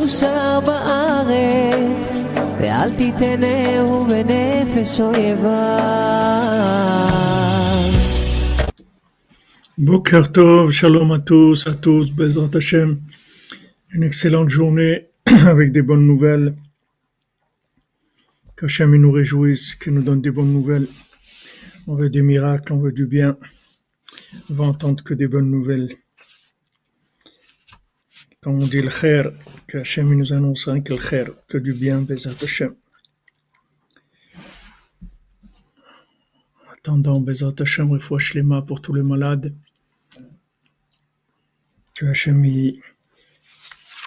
מאושר בארץ, ואל תיתנהו בנפש אויביו. Boker Tov, shalom à tous, à tous, Bezrat Hashem. Une excellente journée avec des bonnes nouvelles. Qu'Hachem nous réjouisse, qu'il nous donne des bonnes nouvelles. On veut des miracles, on veut du bien. On va entendre que des bonnes nouvelles. Quand on dit le khair, qu'Hachem nous annonce rien que le khair, que du bien, Bezrat Hashem. En attendant, Bezrat Hashem, refouach les mains pour tous les malades. Que Hachem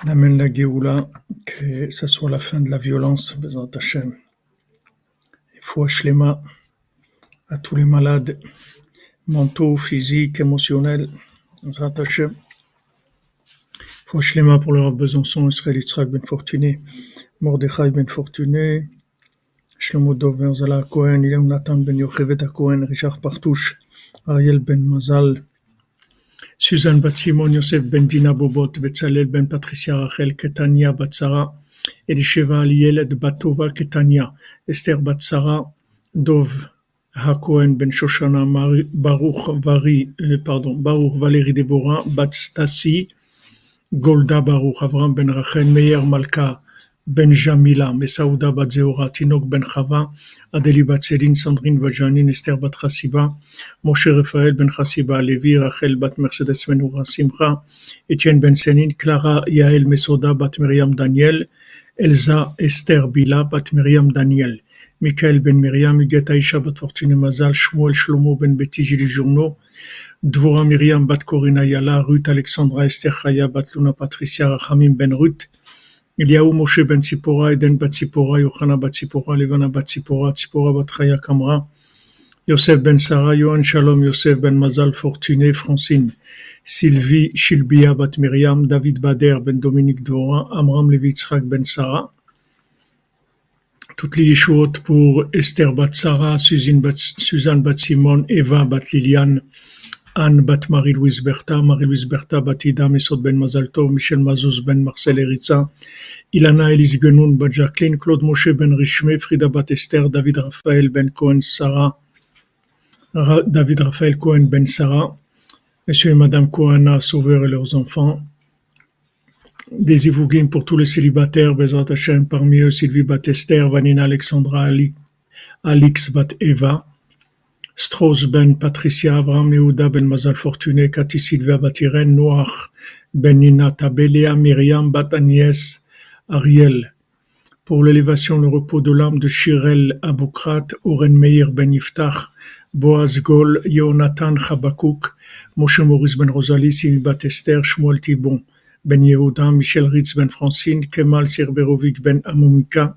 amène la Géoula, que ce soit la fin de la violence, Bezrat Hashem. Il faut Shlema à tous les malades mentaux, physiques, émotionnels, Bezrat Hashem. Faut Shlema pour le Rav Besançon, Israël Yitzhak Ben Fortuné, Mordechai Ben Fortuné, Shlomo Dov Ben Zala Cohen, Ilem Nathan Ben Yochevet Cohen, Richard Partouche, Ariel Ben Mazal, Suzanne Bat Simon, Yosef Ben Dina Bobot, Betzalel Ben Patricia Rachel, Ketania Bat Sarah, Elisheva Alieled Batova Ketania, Esther Bat Sarah, Dov HaKohen Ben Shoshana, Baruch Vari, euh, pardon, Baruch Valérie Deborah, Bat Stasi, Golda Baruch, Avram Ben Rachel, Meir Malka, Ben Jamila, Mesaouda Tinok Ben Chava, Adeli Bat Céline, Sandrine Bat Janine, Esther Bat Chassiba, Moshe Raphaël Ben Chassiba, Levi, Rachel Bat Mercedes Menoura Simcha, Etienne Ben Senin, Clara Yael Mesoda Bat Miriam Daniel, Elsa Esther Bila Bat Miriam Daniel, Michael Ben Miriam, Huguette Aïcha Bat Fortune Mazal, Shmuel Shlomo Ben Betty Gili Journaux, Dvora Miriam Bat Corina Yala, Ruth Alexandra Esther Chaya Bat Luna Patricia Rachamim Ben Ruth, Eliaou Moshe Ben Tzipora, Eden Bat Tzipora, Tzipora, Levana Bat Tzipora, Tzipora Bat Kamra, Yosef Ben Sarah, Yohan Shalom, Yosef Ben Mazal, Fortuné, Francine, Sylvie Shilbia Bat Miriam, David Bader Ben Dominique Dvora, Amram Levi Yitzhak Ben Sarah, toutes les Yeshuot pour Esther Bat Sarah, Suzanne Bat, Eva Bat Liliane, Anne Bat Marie-Louise Bertha, Marie-Louise Bertha Bat Ida, Mesot Ben Mazal Tov, Michel Mazouz Ben Marcel Eritza, Ilana Elise Genoun Bat Jacqueline, Claude Moshe Ben Richmé, Frida Bat Esther, David Raphaël Ben Cohen Sarah, Ra- David Raphaël Cohen Ben Sarah, Monsieur et Madame Kohana, Sauveur et leurs enfants, des Ivougim pour tous les célibataires, Bezrat Hashem, parmi eux Sylvie Bat Esther, Vanina Alexandra, Ali- Alix Bat Eva, Strauss Ben Patricia, Abraham Yehuda Ben Mazal Fortuné, Cathy Sylvia Bat Irène, Noach Ben Myriam Bat Ariel. Pour l'élévation, le repos de l'âme de Shirel Aboukrat, Oren Meir Ben Yiftach, Boaz Gol, Yonathan Chabakouk, Moshe Maurice Ben Rosalie, Sylvie Bat Esther, Shmuel Thibon, Ben Yehuda, Michel Ritz Ben Francine, Kemal Sirberovic Ben Amomika,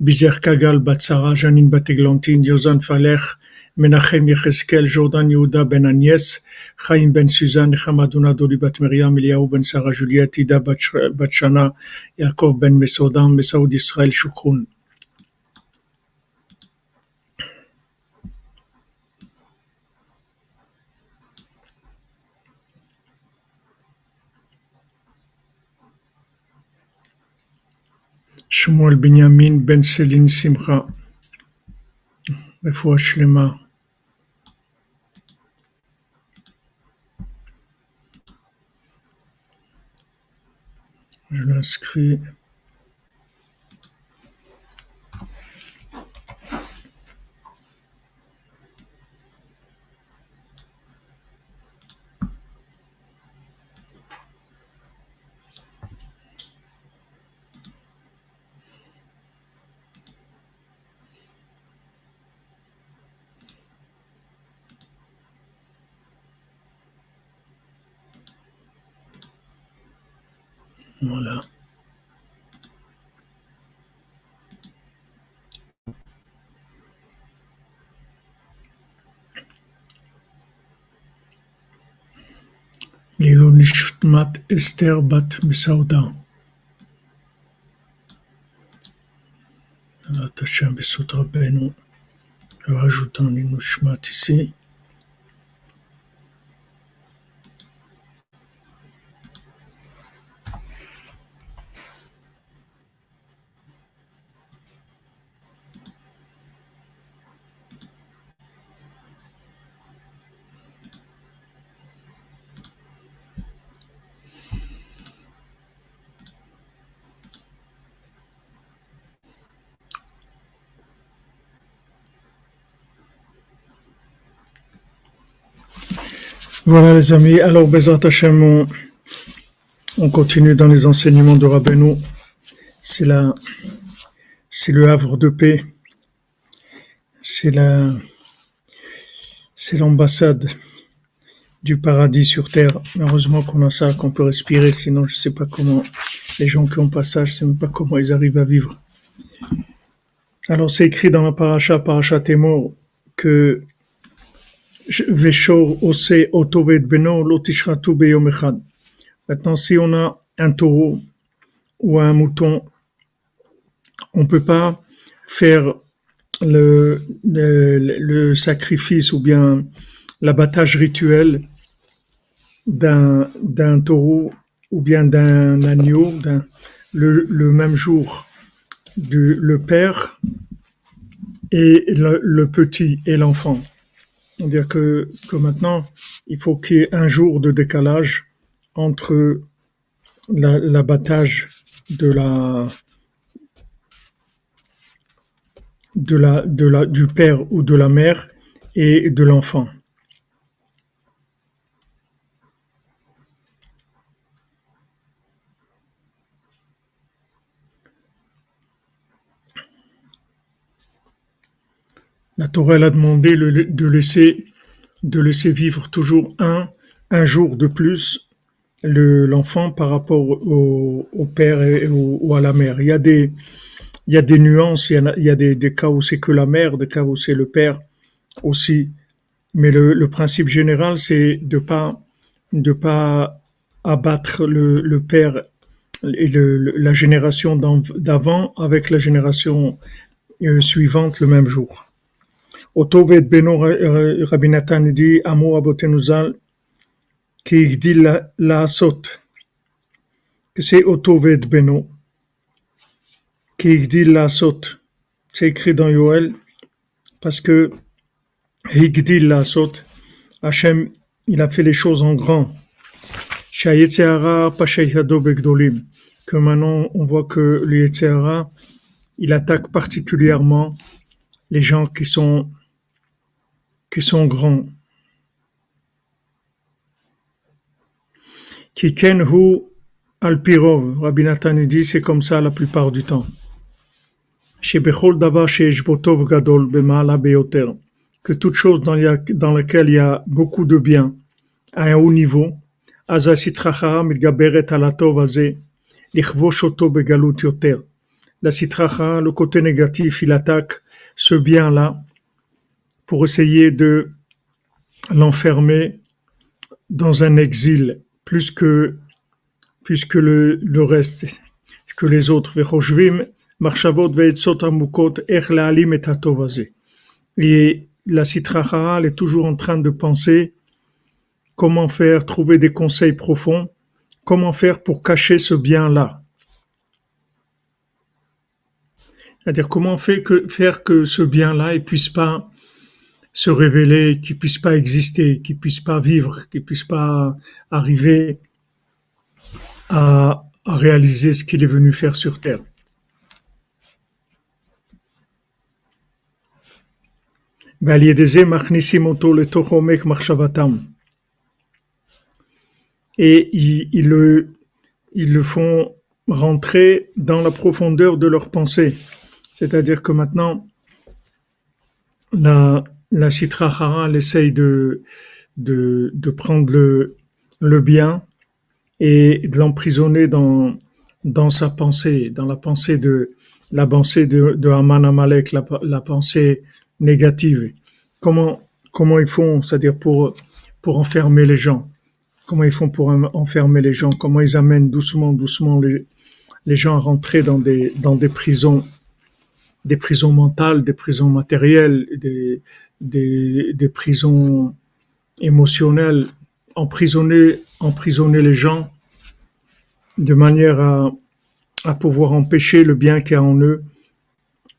Bizer Kagal Bat Sarah, Janine Bat Eglantine, Yozan Falech, Menachem Yecheskel, Jordan Yehuda Ben Agnès, Chaim Ben Suzanne, Hamadouna Doli Bat Miriam, Eliaou Ben Sarah Juliette, Ida Bat Sh- Bat Shana, Yaakov Ben Mesodam, Mesaoud Israël Shukroun. Shmuel Benyamin Ben Céline Simcha, Je l'inscris. Voilà. לעילוי נשמת אסתר בת מסעודה. בעזרת השם בזכות רבנו, ורajoutant לנשמת ici. Voilà les amis, alors Bezat Hashem, on, on continue dans les enseignements de Rabbeinu. C'est la, c'est le havre de paix. C'est la, c'est l'ambassade du paradis sur terre. Heureusement qu'on a ça, qu'on peut respirer, sinon je sais pas comment les gens qui ont pas ça, je sais même pas comment ils arrivent à vivre. Alors c'est écrit dans la paracha, paracha Temor, que Beyom echad. Maintenant, si on a un taureau ou un mouton, on peut pas faire le, le, le sacrifice ou bien l'abattage rituel d'un taureau ou bien d'un agneau le, le même jour du le père et le, le petit et l'enfant. C'est-à-dire que, que maintenant, il faut qu'il y ait un jour de décalage entre la- l'abattage de la, de la, de la, du père ou de la mère et de l'enfant. La Torah a demandé de laisser, vivre toujours un, un jour de plus le, l'enfant par rapport au, père et ou à la mère. Il y a des, il nuances, il y, a, des, cas où c'est que la mère, des cas où c'est le père aussi. Mais le, principe général, c'est de pas, pas abattre le, père et la génération d'avant avec la génération euh, suivante le même jour. אותו ואת בנו ר- רבי נתן dit אמרו רבותינו ז"ל כי הגדיל לה- לעשות. c'est אותו ואת בנו qui הגדיל לעשות. C'est écrit dans Yoel parce que הגדיל לעשות, Hachem, il a fait les choses en grand. שהיצר פשע ידו בגדולים. Que maintenant on voit que le Yetzer Hara, il attaque particulièrement les gens qui sont qui sont grands. Kiken hu alpirov, Rabbi Nathan dit, c'est comme ça la plupart du temps. Shebechol davar sheeshbotov gadol bemala beoter, que toute chose dans, laquelle il y a beaucoup de bien, à un haut niveau, azasitracha mitgaberet alatov azeh, lichvoshoto begalut yoter. La citracha, le côté négatif, il attaque ce bien-là pour essayer de l'enfermer dans un exil plus que, plus le, reste, que les autres. Et la citrahara, elle est toujours en train de penser comment faire, trouver des conseils profonds, comment faire pour cacher ce bien-là. C'est-à-dire comment que, faire que ce bien-là ne puisse pas se révéler, qu'il puisse pas exister, qu'il puisse pas vivre, qu'il puisse pas arriver à, à réaliser ce qu'il est venu faire sur terre. ועל ידי זה מכניסים אותו לתוך עומק מחשבתם. Et ils, ils le, ils le font rentrer dans la profondeur de leur pensée. C'est-à-dire que maintenant, la, la Sitra Hara, elle essaye de, de, de prendre le, le bien et de l'emprisonner dans, dans sa pensée, dans la pensée de la pensée de, de Haman Amalek, la, la pensée négative. Comment, comment ils font, c'est-à-dire pour, pour enfermer les gens? Comment ils font pour en- enfermer les gens? Comment ils amènent doucement, doucement les, les gens à rentrer dans des, dans des prisons des prisons mentales, des prisons matérielles, des, des, prisons émotionnelles, emprisonner, emprisonner les gens de manière à, pouvoir empêcher le bien qu'il y a en eux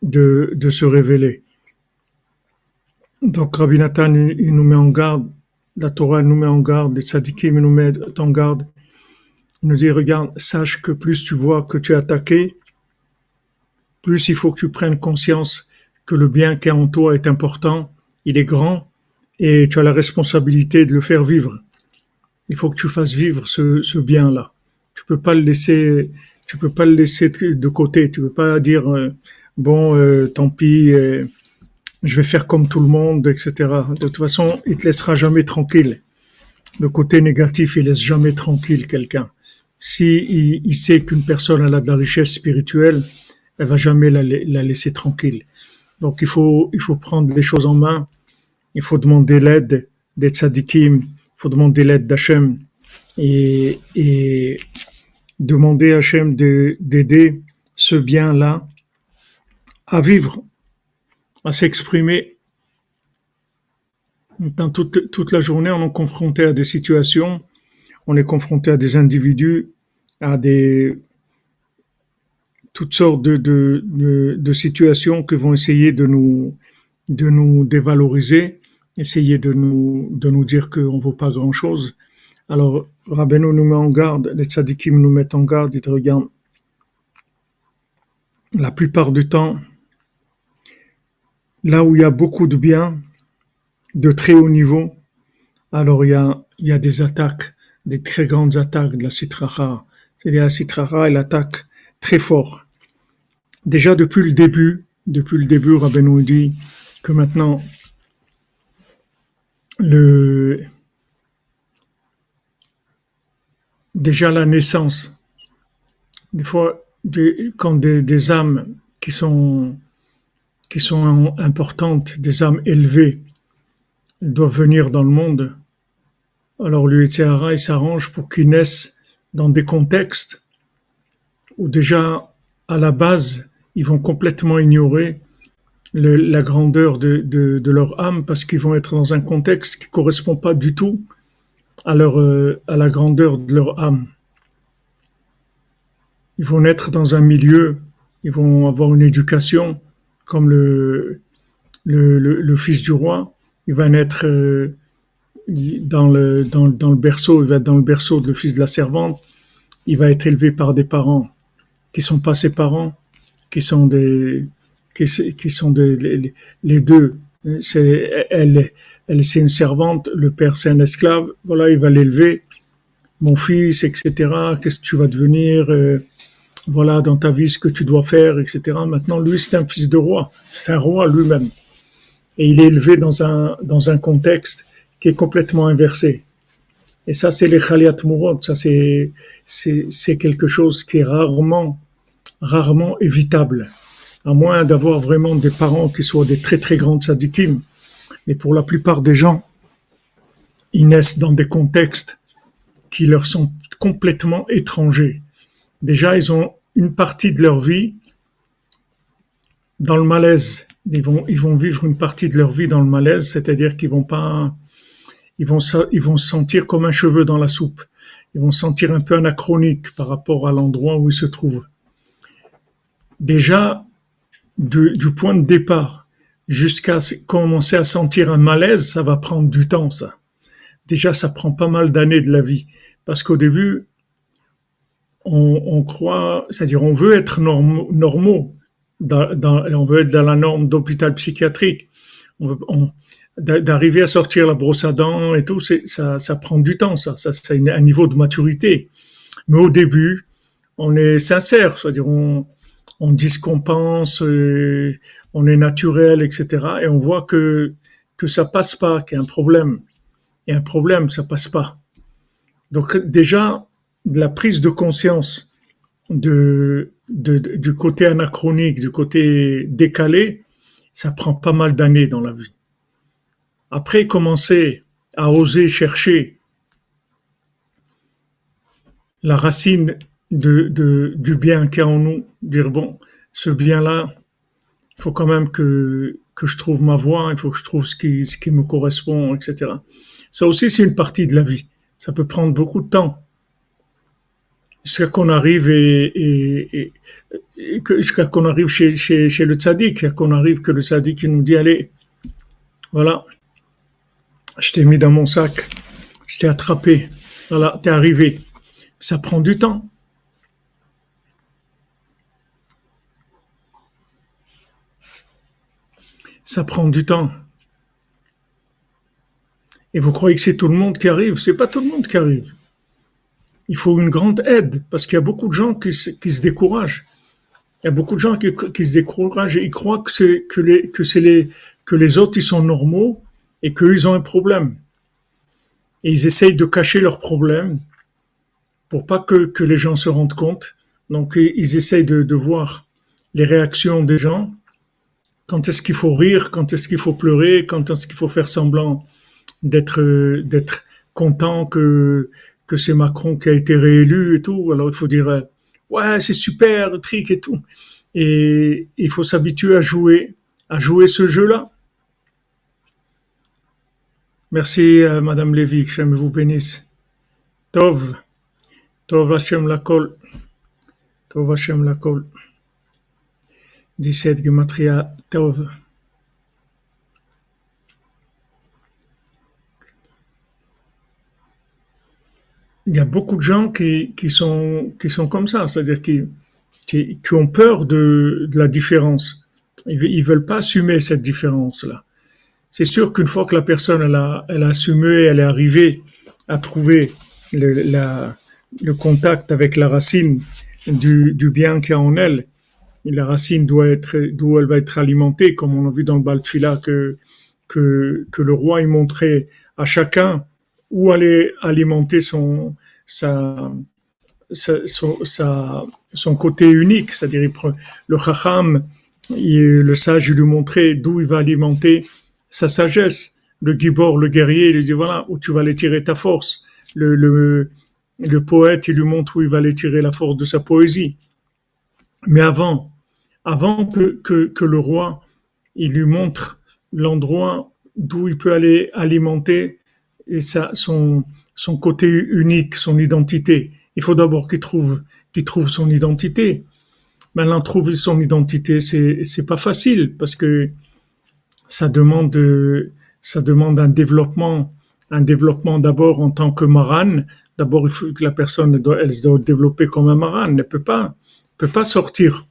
de, se révéler. Donc Rabbi Nathan, il, nous met en garde, la Torah nous met en garde, les tzadikim ils nous mettent en garde. Il nous dit, regarde, sache que plus tu vois que tu es attaqué, plus il faut que tu prennes conscience que le bien qui est en toi est important, il est grand, et tu as la responsabilité de le faire vivre. il faut que tu fasses vivre ce, bien-là. Tu peux pas le laisser, tu peux pas le laisser de côté. Tu peux pas dire euh, bon, euh, tant pis, euh, je vais faire comme tout le monde, etc. De toute façon, il te laissera jamais tranquille. Le côté négatif, il laisse jamais tranquille quelqu'un. Si il, sait qu'une personne a de la richesse spirituelle, elle va jamais la, la laisser tranquille. Donc il faut il faut prendre les choses en main. Il faut demander l'aide des tzadikim. Il faut demander l'aide d'Hachem et, demander à Hachem de- d'aider ce bien-là à vivre, à s'exprimer. Toute, toute la journée, on est confronté à des situations, on est confronté à des individus, à des toutes sortes de, de, de, de situations qui vont essayer de nous, de nous dévaloriser, essayer de nous, de nous dire qu'on ne vaut pas grand-chose. Alors, Rabbeinu nous met en garde, les tzadikim nous mettent en garde, ils te regardent. La plupart du temps, là où il y a beaucoup de bien, de très haut niveau, alors il y a, il y a des attaques, des très grandes attaques de la citracha. C'est-à-dire la citracha, elle attaque très fort. Déjà depuis le début, depuis le début, Rabbeinu dit que maintenant, le, déjà la naissance, des fois, quand des, âmes qui sont, qui sont importantes, des âmes élevées, doivent venir dans le monde, alors l'UETRA, il s'arrange pour qu'ils naissent dans des contextes où déjà, à la base, ils vont complètement ignorer la grandeur de, de, leur âme parce qu'ils vont être dans un contexte qui correspond pas du tout à leur, euh, à la grandeur de leur âme. Ils vont naître dans un milieu, ils vont avoir une éducation comme le, le, le, le fils du roi. Il va naître euh, dans, le, dans, dans le berceau, il va être dans le berceau de le fils de la servante. Il va être élevé par des parents qui sont pas ses parents, qui sont des, qui, qui sont les, deux. C'est, elle, elle c'est une servante, le père c'est un esclave. Voilà, il va l'élever. Mon fils, etc. Qu'est-ce que tu vas devenir euh, Voilà, dans ta vie, ce que tu dois faire, etc. Maintenant, lui, c'est un fils de roi. C'est un roi lui-même. Et il est élevé dans un, dans un contexte qui est complètement inversé. Et ça, c'est les Khaliat Mourad. Ça, c'est, c'est quelque chose qui est rarement, rarement évitable. À moins d'avoir vraiment des parents qui soient des très très grands tzadikim. Mais pour la plupart des gens, ils naissent dans des contextes qui leur sont complètement étrangers. Déjà, ils ont une partie de leur vie dans le malaise. Ils vont, ils vont vivre une partie de leur vie dans le malaise, c'est-à-dire qu'ils vont pas, ils vont, ils vont se sentir comme un cheveu dans la soupe. Ils vont se sentir un peu anachroniques par rapport à l'endroit où ils se trouvent. Déjà, du, du point de départ jusqu'à commencer à sentir un malaise, ça va prendre du temps, ça. Déjà, ça prend pas mal d'années de la vie. Parce qu'au début, on, on croit, c'est-à-dire on veut être norm- normaux, dans, dans- on veut être dans la norme d'hôpital psychiatrique. On on- d'a- D'arriver à sortir la brosse à dents et tout, ça, ça prend du temps, ça. Ça, c'est un niveau de maturité. Mais au début, on est sincère, c'est-à-dire on, on dit ce qu'on pense, euh, on est naturel, etc. Et on voit que, que ça passe pas, qu'il y a un problème. Il y a un problème, ça passe pas. Donc déjà, la prise de conscience du côté anachronique, du côté décalé, ça prend pas mal d'années dans la vie. Après, commencer à oser chercher la racine de, de- du bien qu'il y a en nous, dire bon, ce bien-là, il faut quand même que, que je trouve ma voie, il faut que je trouve ce qui, ce qui me correspond, etc. Ça aussi, c'est une partie de la vie. Ça peut prendre beaucoup de temps. Jusqu'à qu'on arrive et, et- et- jusqu'à qu'on arrive chez, chez, chez le tzaddik, qu'on arrive que le tzaddik il nous dit, allez, voilà, je t'ai mis dans mon sac, je t'ai attrapé, voilà, t'es arrivé. Ça prend du temps. Ça prend du temps. Et vous croyez que c'est tout le monde qui arrive? C'est pas tout le monde qui arrive. Il faut une grande aide parce qu'il y a beaucoup de gens qui se, découragent. Il y a beaucoup de gens qui, se découragent ils croient que c'est que les que c'est les que les autres ils sont normaux et qu'eux ils ont un problème. Et ils essayent de cacher leurs problèmes pour pas que, que les gens se rendent compte. Donc ils essayent de voir les réactions des gens. Quand est-ce qu'il faut rire Quand est-ce qu'il faut pleurer Quand est-ce qu'il faut faire semblant d'être content que que c'est Macron qui a été réélu et tout. Alors il faut dire euh, ouais c'est super le trick et tout. Et il faut s'habituer à jouer à jouer ce jeu-là. Merci euh, Madame Lévy, que j'aime vous bénisse. Tov, Tov Hashem Lakol, Tov Hashem Lakol. 17 Gematria Tov. il y a beaucoup de gens qui, qui, sont, qui sont comme ça, c'est-à-dire qui, qui, qui, ont peur de, de la différence. Ils, ils veulent pas assumer cette différence-là. C'est sûr qu'une fois que la personne elle a, elle a assumé, elle est arrivée à trouver le, le contact avec la racine du, du bien qu'il y a en elle, la racine doit être d'où elle va être alimentée, comme on a vu dans le Baltfila que, que, que le roi y montrait à chacun où aller alimenter son, son côté unique, c'est-à-dire le chacham, le sage, il lui montrait d'où il va alimenter sa sagesse. Le gibor, le guerrier, il lui dit voilà où tu vas aller tirer ta force. Le, le, le poète, il lui montre où il va aller tirer la force de sa poésie. Mais avant, avant que, que, le roi, il lui montre l'endroit d'où il peut aller alimenter et ça, son, son côté unique, son identité. Il faut d'abord qu'il trouve, qu'il trouve son identité. Maintenant, trouver son identité, c'est, c'est pas facile parce que ça demande, ça demande un développement, un développement d'abord en tant que marane. D'abord, il faut que la personne doit, elle doit développer comme un marane. Elle ne peut pas, peut pas sortir.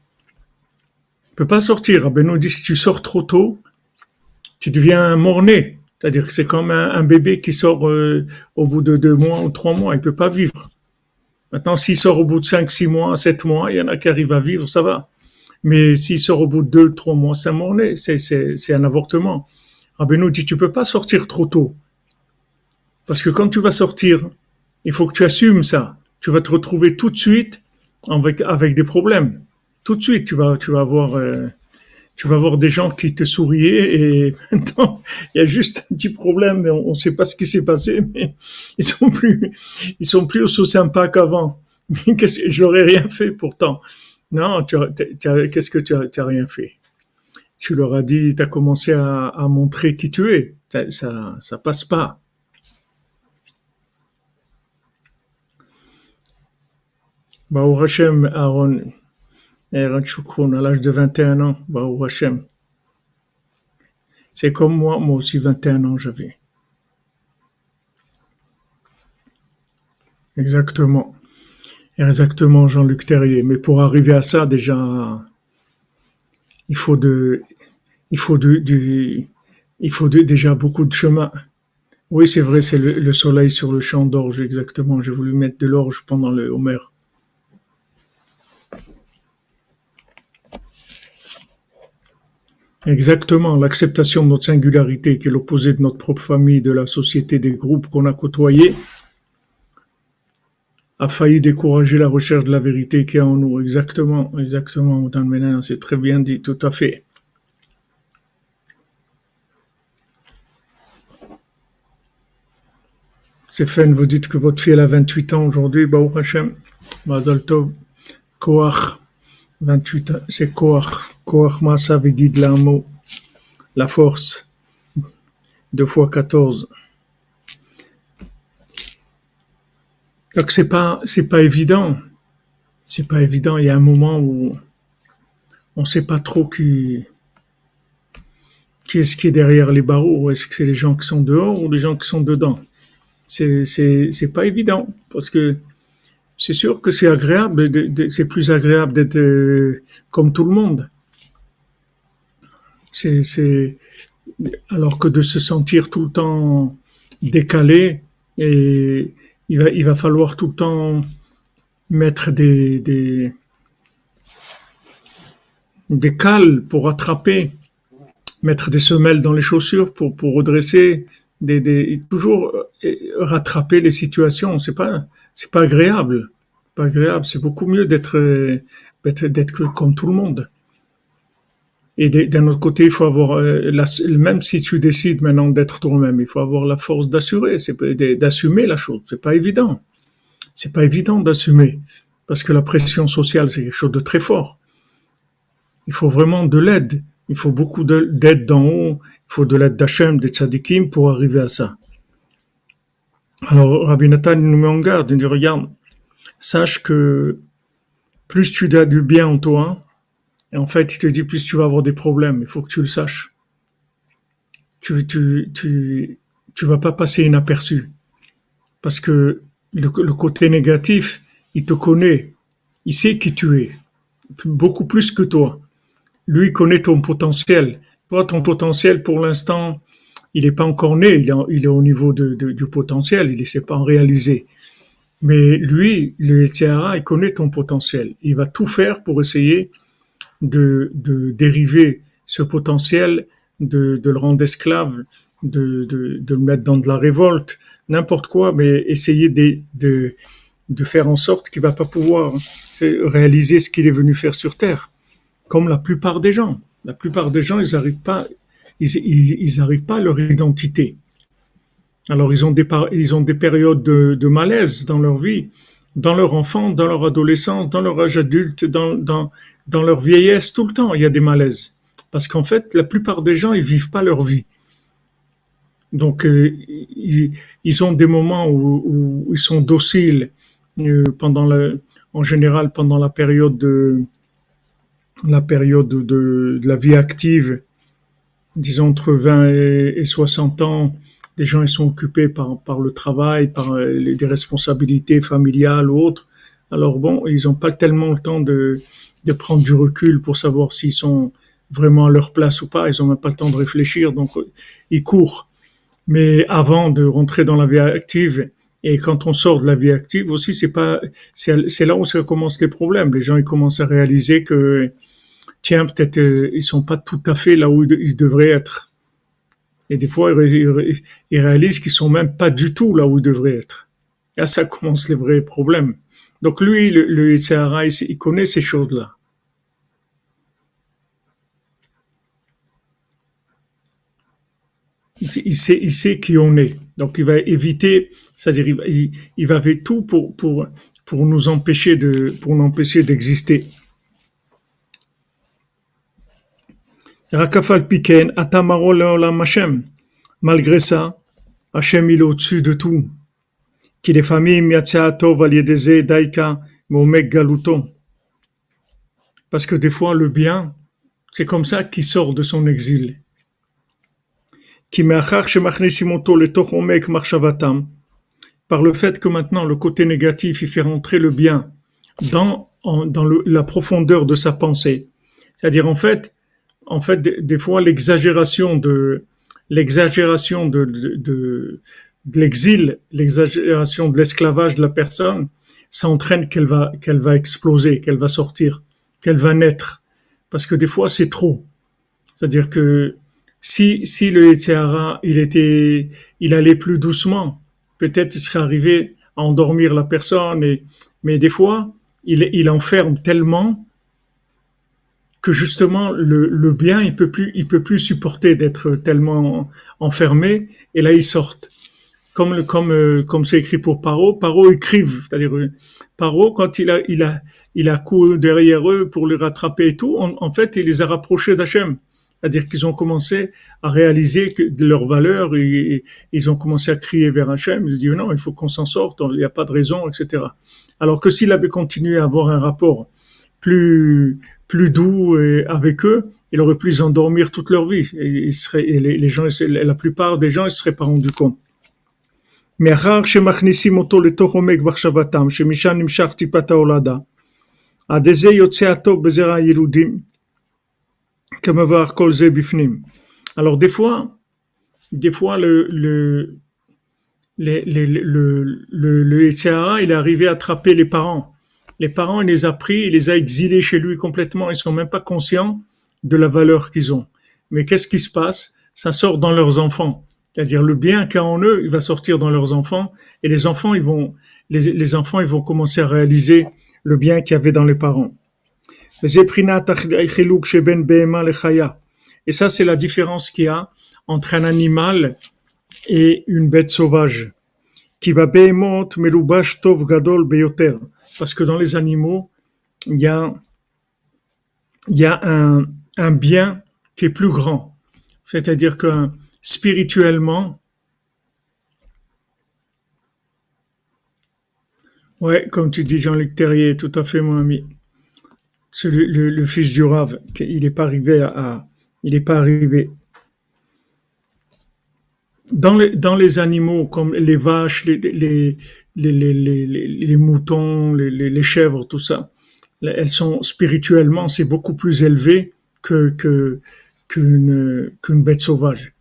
Peut pas sortir. Nous dit si tu sors trop tôt, tu deviens mort-né. C'est-à-dire que c'est comme un, bébé qui sort euh, au bout de deux mois ou trois mois, il peut pas vivre. Maintenant, s'il sort au bout de cinq, six mois, sept mois, il y en a qui arrivent à vivre, ça va. Mais s'il sort au bout de deux, trois mois, c'est un c'est, un avortement. Rabbi nous dit, tu peux pas sortir trop tôt. Parce que quand tu vas sortir, il faut que tu assumes ça. Tu vas te retrouver tout de suite avec, avec des problèmes. Tout de suite, tu vas, tu avoir, euh, tu des gens qui te souriaient et maintenant il y a juste un petit problème, mais on ne sait pas ce qui s'est passé, mais ils sont plus, ils sont plus aussi sympas qu'avant. Mais je n'aurais rien fait pourtant Non, qu'est-ce que tu as, rien fait? Tu leur as dit, tu as commencé à, montrer qui tu es. Ça, ça, ça passe pas. Bah, Hashem, Aaron, Choukoun, à l'âge de 21 ans, Baou Hashem. C'est comme moi, moi aussi 21 ans j'avais. Exactement. Exactement, Jean-Luc Terrier. Mais pour arriver à ça, déjà, il faut de, il faut du, il faut de, déjà beaucoup de chemin. Oui, c'est vrai, c'est le, le, soleil sur le champ d'orge, exactement. J'ai voulu mettre de l'orge pendant le Homer. Exactement, l'acceptation de notre singularité, qui est l'opposé de notre propre famille, de la société, des groupes qu'on a côtoyés, a failli décourager la recherche de la vérité qui est en nous. Exactement, exactement, Madame c'est très bien dit, tout à fait. Stéphane, vous dites que votre fille a 28 ans aujourd'hui, Baou Hashem, Mazal Tov, Koach. 28, c'est Koach. Lamo. La force. Deux fois 14. Donc c'est pas, c'est pas évident. C'est pas évident. Il y a un moment où on sait pas trop qui, qui est-ce qui est derrière les barreaux. Est-ce que c'est les gens qui sont dehors ou les gens qui sont dedans? C'est, c'est, c'est pas évident parce que c'est sûr que c'est agréable, c'est plus agréable d'être euh, comme tout le monde. C'est, alors que de se sentir tout le temps décalé et il va, il va falloir tout le temps mettre des, des, des cales pour attraper, mettre des semelles dans les chaussures pour, pour redresser, des, des, toujours euh, rattraper les situations. C'est pas, c'est pas agréable. Pas agréable. C'est beaucoup mieux d'être, d'être, d'être comme tout le monde. Et d'un autre côté, il faut avoir, euh, même si tu décides maintenant d'être toi-même, il faut avoir la force d'assurer, d'assumer la chose. C'est pas évident. C'est pas évident d'assumer parce que la pression sociale, c'est quelque chose de très fort. Il faut vraiment de l'aide. Il faut beaucoup d'aide d'en haut. Il faut de l'aide d'Hachem, des tzadikim pour arriver à ça. Alors, Rabbi Nathan nous met en garde. Il dit, regarde, sache que plus tu as du bien en toi, et en fait, il te dit, plus tu vas avoir des problèmes, il faut que tu le saches. Tu, tu, tu, tu vas pas passer inaperçu. Parce que le, côté négatif, il te connaît. Il sait qui tu es. Beaucoup plus que toi. Lui connaît ton potentiel. Toi, ton potentiel, pour l'instant, il n'est pas encore né. Il est, il est au niveau de, du potentiel. Il ne s'est pas en réalisé. Mais lui, le Tiara, il connaît ton potentiel. Il va tout faire pour essayer de, de dériver ce potentiel, de, de le rendre esclave, de, de, de, le mettre dans de la révolte, n'importe quoi, mais essayer de, de, de faire en sorte qu'il va pas pouvoir réaliser ce qu'il est venu faire sur Terre, comme la plupart des gens. La plupart des gens, ils n'arrivent pas, ils, ils, arrivent pas à leur identité. Alors ils ont des, ils ont des périodes de, de malaise dans leur vie, dans leur enfant, dans leur adolescence, dans leur âge adulte, dans, leur vieillesse, tout le temps, il y a des malaises. Parce qu'en fait, la plupart des gens, ils vivent pas leur vie. Donc, euh, ils, ont des moments où, ils sont dociles euh, en général pendant la période de la période de, de la vie active, disons entre 20 et, 60 ans, les gens ils sont occupés par, par le travail, par euh, des responsabilités familiales ou autres. Alors bon, ils n'ont pas tellement le temps de, de prendre du recul pour savoir s'ils sont vraiment à leur place ou pas. Ils n'ont pas le temps de réfléchir, donc euh, ils courent. Mais avant de rentrer dans la vie active, et quand on sort de la vie active aussi, c'est pas, c'est là où ça commence les problèmes. Les gens ils commencent à réaliser que tiens peut-être euh, ils sont pas tout à fait là où ils devraient être. Et des fois ils, réalisent qu'ils sont même pas du tout là où ils devraient être. Là ça commence les vrais problèmes. Donc lui, le, le il connaît ces choses-là. Il sait, il sait qui on est. Donc il va éviter, c'est-à-dire il, il, va faire tout pour, pour, pour nous empêcher de, pour nous empêcher d'exister. Rakafal Piken, Atamarol Olam Hashem. Malgré ça, Hashem il est au-dessus de tout. Qui les familles Miatsiato, Valiedeze, Daika, Momek Galuto. Parce que des fois, le bien, c'est comme ça qu'il sort de son exil. Qui le Par le fait que maintenant, le côté négatif, il fait rentrer le bien dans, la profondeur de sa pensée. C'est-à-dire, en fait, en fait, des, fois, l'exagération de, l'exagération de, l'exil, l'exagération de l'esclavage de la personne, ça entraîne qu'elle va, qu'elle va exploser, qu'elle va sortir, qu'elle va naître. Parce que des fois, c'est trop. C'est-à-dire que si, si le Yetzirah, il était, il allait plus doucement, peut-être il serait arrivé à endormir la personne et, mais des fois, il enferme tellement que justement le, le bien, il peut plus, il peut plus supporter d'être tellement enfermé et là, il sort comme comme euh, comme c'est écrit pour Paro, Paro écrive, c'est-à-dire euh, Paro quand il a il a il a couru derrière eux pour les rattraper et tout, en, fait il les a rapprochés d'Hachem, c'est-à-dire qu'ils ont commencé à réaliser que de leur valeur et, ils ont commencé à crier vers Hachem, ils ont dit non il faut qu'on s'en sorte, il n'y a pas de raison, etc. Alors que s'il avait continué à avoir un rapport plus plus doux avec eux, il aurait pu les endormir toute leur vie. Et, il serait, et les, les, gens, la plupart des gens, ils seraient pas rendus compte. מאחר שמכניסים אותו לתוך עומק מחשבתם, שמשם נמשך טיפת ההולדה, עד איזה יוצא הטוב בזרע הילודים, כמבואר כל זה בפנים. Alors des fois, des fois le, le, les, les, le, le, le il est arrivé à attraper les parents. Les parents, il les a pris, il les a exilés chez lui complètement. Ils sont même pas conscients de la valeur qu'ils ont. Mais qu'est-ce qui se passe? Ça sort dans leurs enfants. C'est-à-dire le bien qu'il y a en eux, il va sortir dans leurs enfants. Et les enfants, ils vont, les, les enfants, ils vont commencer à réaliser le bien qu'il y avait dans les parents. Et ça, c'est la différence qu'il y a entre un animal et une bête sauvage. Parce que dans les animaux, il y a, un, bien qui est plus grand. C'est-à-dire que spirituellement, ouais, comme tu dis Jean-Luc Terrier, tout à fait mon ami. Le, fils du Rave, il n'est pas arrivé à, il n'est pas arrivé dans les, animaux comme les vaches, les, les, les, les moutons, les, chèvres, tout ça, elles sont spirituellement, c'est beaucoup plus élevé que, qu'une, bête sauvage.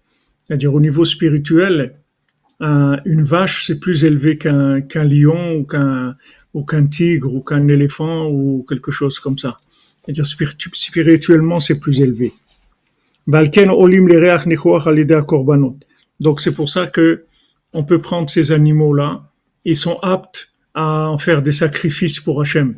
C'est-à-dire au niveau spirituel, une vache, c'est plus élevé qu'un, lion ou qu'un, ou qu'un tigre ou qu'un éléphant ou quelque chose comme ça. C'est-à-dire spirituellement, c'est plus élevé. donc c'est pour ça que on peut prendre ces animaux-là, ils sont aptes à en faire des sacrifices pour Hachem.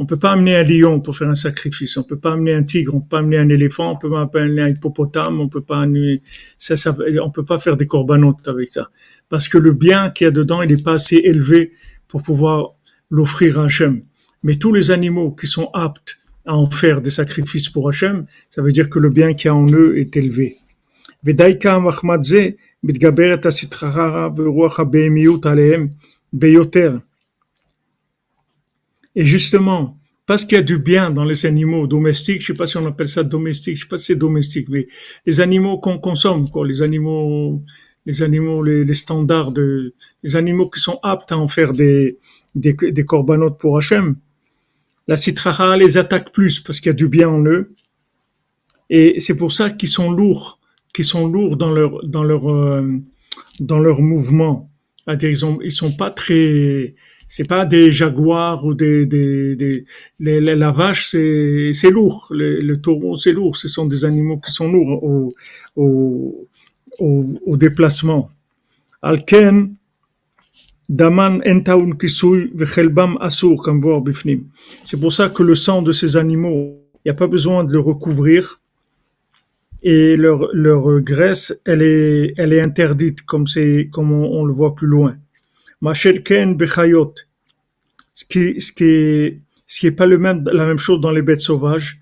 On peut pas amener un lion pour faire un sacrifice, on peut pas amener un tigre, on peut pas amener un éléphant, on peut pas amener un hippopotame, on peut pas amener, ça, ça, on peut pas faire des corbanotes avec ça. Parce que le bien qu'il y a dedans, il n'est pas assez élevé pour pouvoir l'offrir à Hachem. Mais tous les animaux qui sont aptes à en faire des sacrifices pour Hachem, ça veut dire que le bien qu'il y a en eux est élevé. Beyoter. Et justement, parce qu'il y a du bien dans les animaux domestiques, je ne sais pas si on appelle ça domestique, je ne sais pas si c'est domestique, mais les animaux qu'on consomme, les animaux, les standards les animaux qui sont aptes à en faire des, corbanotes pour Hachem, la citrara les attaque plus parce qu'il y a du bien en eux. Et c'est pour ça qu'ils sont lourds, qu'ils sont lourds dans leur, dans euh, dans leur mouvement. Ils ont ils sont pas très c'est pas des jaguars ou des des, des les, la vache c'est c'est lourd. Le, le taureau c'est lourd. Ce sont des animaux qui sont lourds au au au, au déplacement. Alken daman entaun kisui vechelbam asur comme voir bifnim. C'est pour ça que le sang de ces animaux il n'y a pas besoin de le recouvrir et leur, leur graisse, elle est, elle est interdite, comme c'est, comme on, le voit plus loin. Ce qui, ce qui ce qui est pas le même, la même chose dans les bêtes sauvages.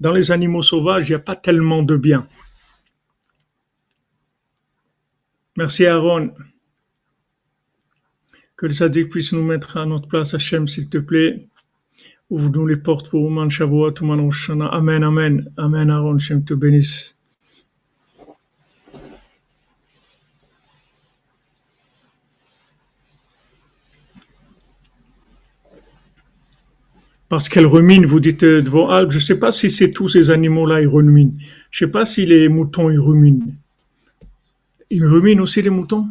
Dans les animaux sauvages, il n'y a pas tellement de bien. Merci Aaron. Que le sadique puisse nous mettre à notre place, Hachem, s'il te plaît. Ouvre-nous les portes pour Ouman Shavuot, Ouman Rosh Amen, Amen. Amen, Aaron, Shem te bénisse. Parce qu'elle rumine, vous dites euh, devant Alpes, je ne sais pas si c'est tous ces animaux-là, ils ruminent. Je ne sais pas si les moutons, ils ruminent. Ils ruminent aussi les moutons?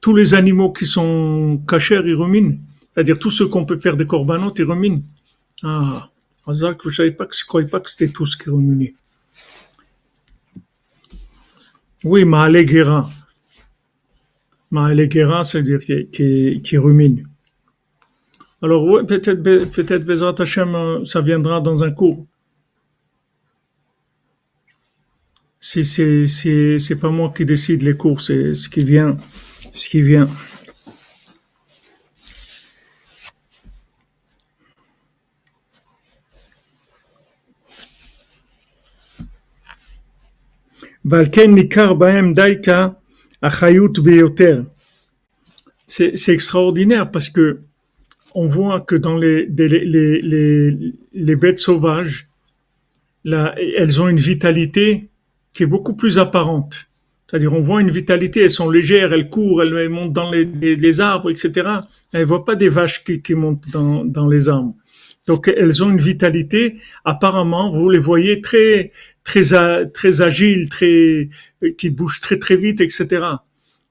Tous les animaux qui sont cachés, ils ruminent c'est-à-dire tous ceux qu'on peut faire des corbanotes, ils ruminent. Ah, Razak, je ne savais pas que c'était tous qui ruminaient. Oui, Mahalegera. Mahalegera, c'est-à-dire qui, qui, qui rumine. Alors, peut-être, peut-être, euh, ça viendra dans un cours. C'est, c'est, c'est, c'est pas moi qui décide les cours, c'est ce qui vient, ce qui vient. C'est extraordinaire parce que on voit que dans les, les, les, les, bêtes sauvages, là, elles ont une vitalité qui est beaucoup plus apparente. C'est-à-dire, on voit une vitalité, elles sont légères, elles courent, elles montent dans les, arbres, etc. Elles ne voient pas des vaches qui, qui montent dans, dans les arbres. Donc elles ont une vitalité. Apparemment, vous les voyez très très très agiles, très qui bougent très très vite, etc.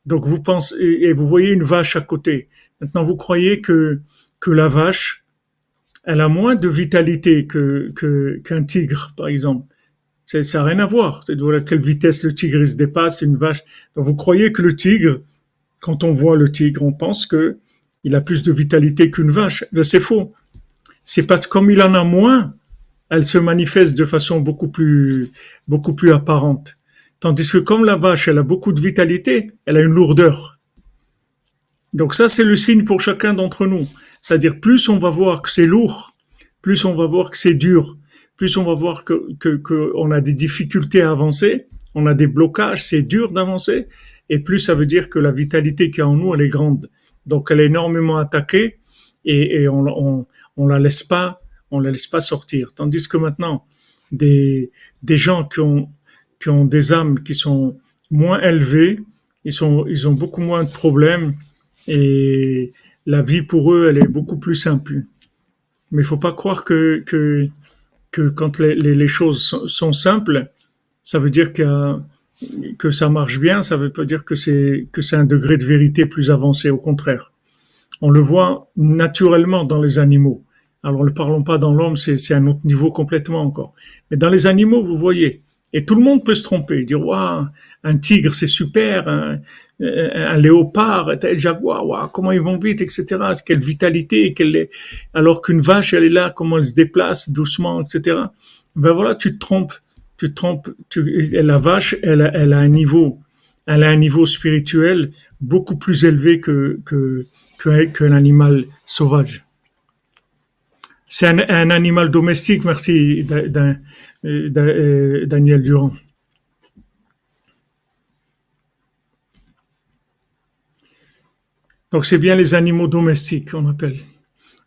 Donc vous pensez et vous voyez une vache à côté. Maintenant vous croyez que que la vache elle a moins de vitalité que qu'un tigre par exemple. Ça n'a rien à voir. C'est à quelle vitesse le tigre il se dépasse, une vache. Vous croyez que le tigre, quand on voit le tigre, on pense que il a plus de vitalité qu'une vache. Ben, c'est faux. C'est parce que comme il en a moins, elle se manifeste de façon beaucoup plus, beaucoup plus apparente. Tandis que comme la vache, elle a beaucoup de vitalité, elle a une lourdeur. Donc ça, c'est le signe pour chacun d'entre nous. C'est-à-dire, plus on va voir que c'est lourd, plus on va voir que c'est dur, plus on va voir que, que, que on a des difficultés à avancer, on a des blocages, c'est dur d'avancer, et plus ça veut dire que la vitalité qui est en nous, elle est grande. Donc elle est énormément attaquée, et, et on, on, on la laisse pas, on la laisse pas sortir. Tandis que maintenant, des, des gens qui ont, qui ont des âmes qui sont moins élevées, ils sont, ils ont beaucoup moins de problèmes, et la vie pour eux, elle est beaucoup plus simple. Mais il faut pas croire que, que, que quand les, les, choses sont, simples, ça veut dire que ça marche bien, ça veut pas dire que c'est que c'est un degré de vérité plus avancé. Au contraire, on le voit naturellement dans les animaux. Alors ne parlons pas dans l'homme, c'est un autre niveau complètement encore. Mais dans les animaux, vous voyez, et tout le monde peut se tromper, dire waouh, un tigre c'est super, un, un léopard, un jaguar, waouh, comment ils vont vite, etc. Quelle vitalité, quelle alors qu'une vache elle est là, comment elle se déplace doucement, etc. Ben voilà, tu te trompes, tu te trompes. Tu, la vache, elle, a- elle a un niveau, elle a un niveau spirituel beaucoup plus élevé que que que, que l'animal sauvage. C'est un, animal domestique, merci euh, Da- Daniel Durand. Donc c'est bien les animaux domestiques qu'on appelle.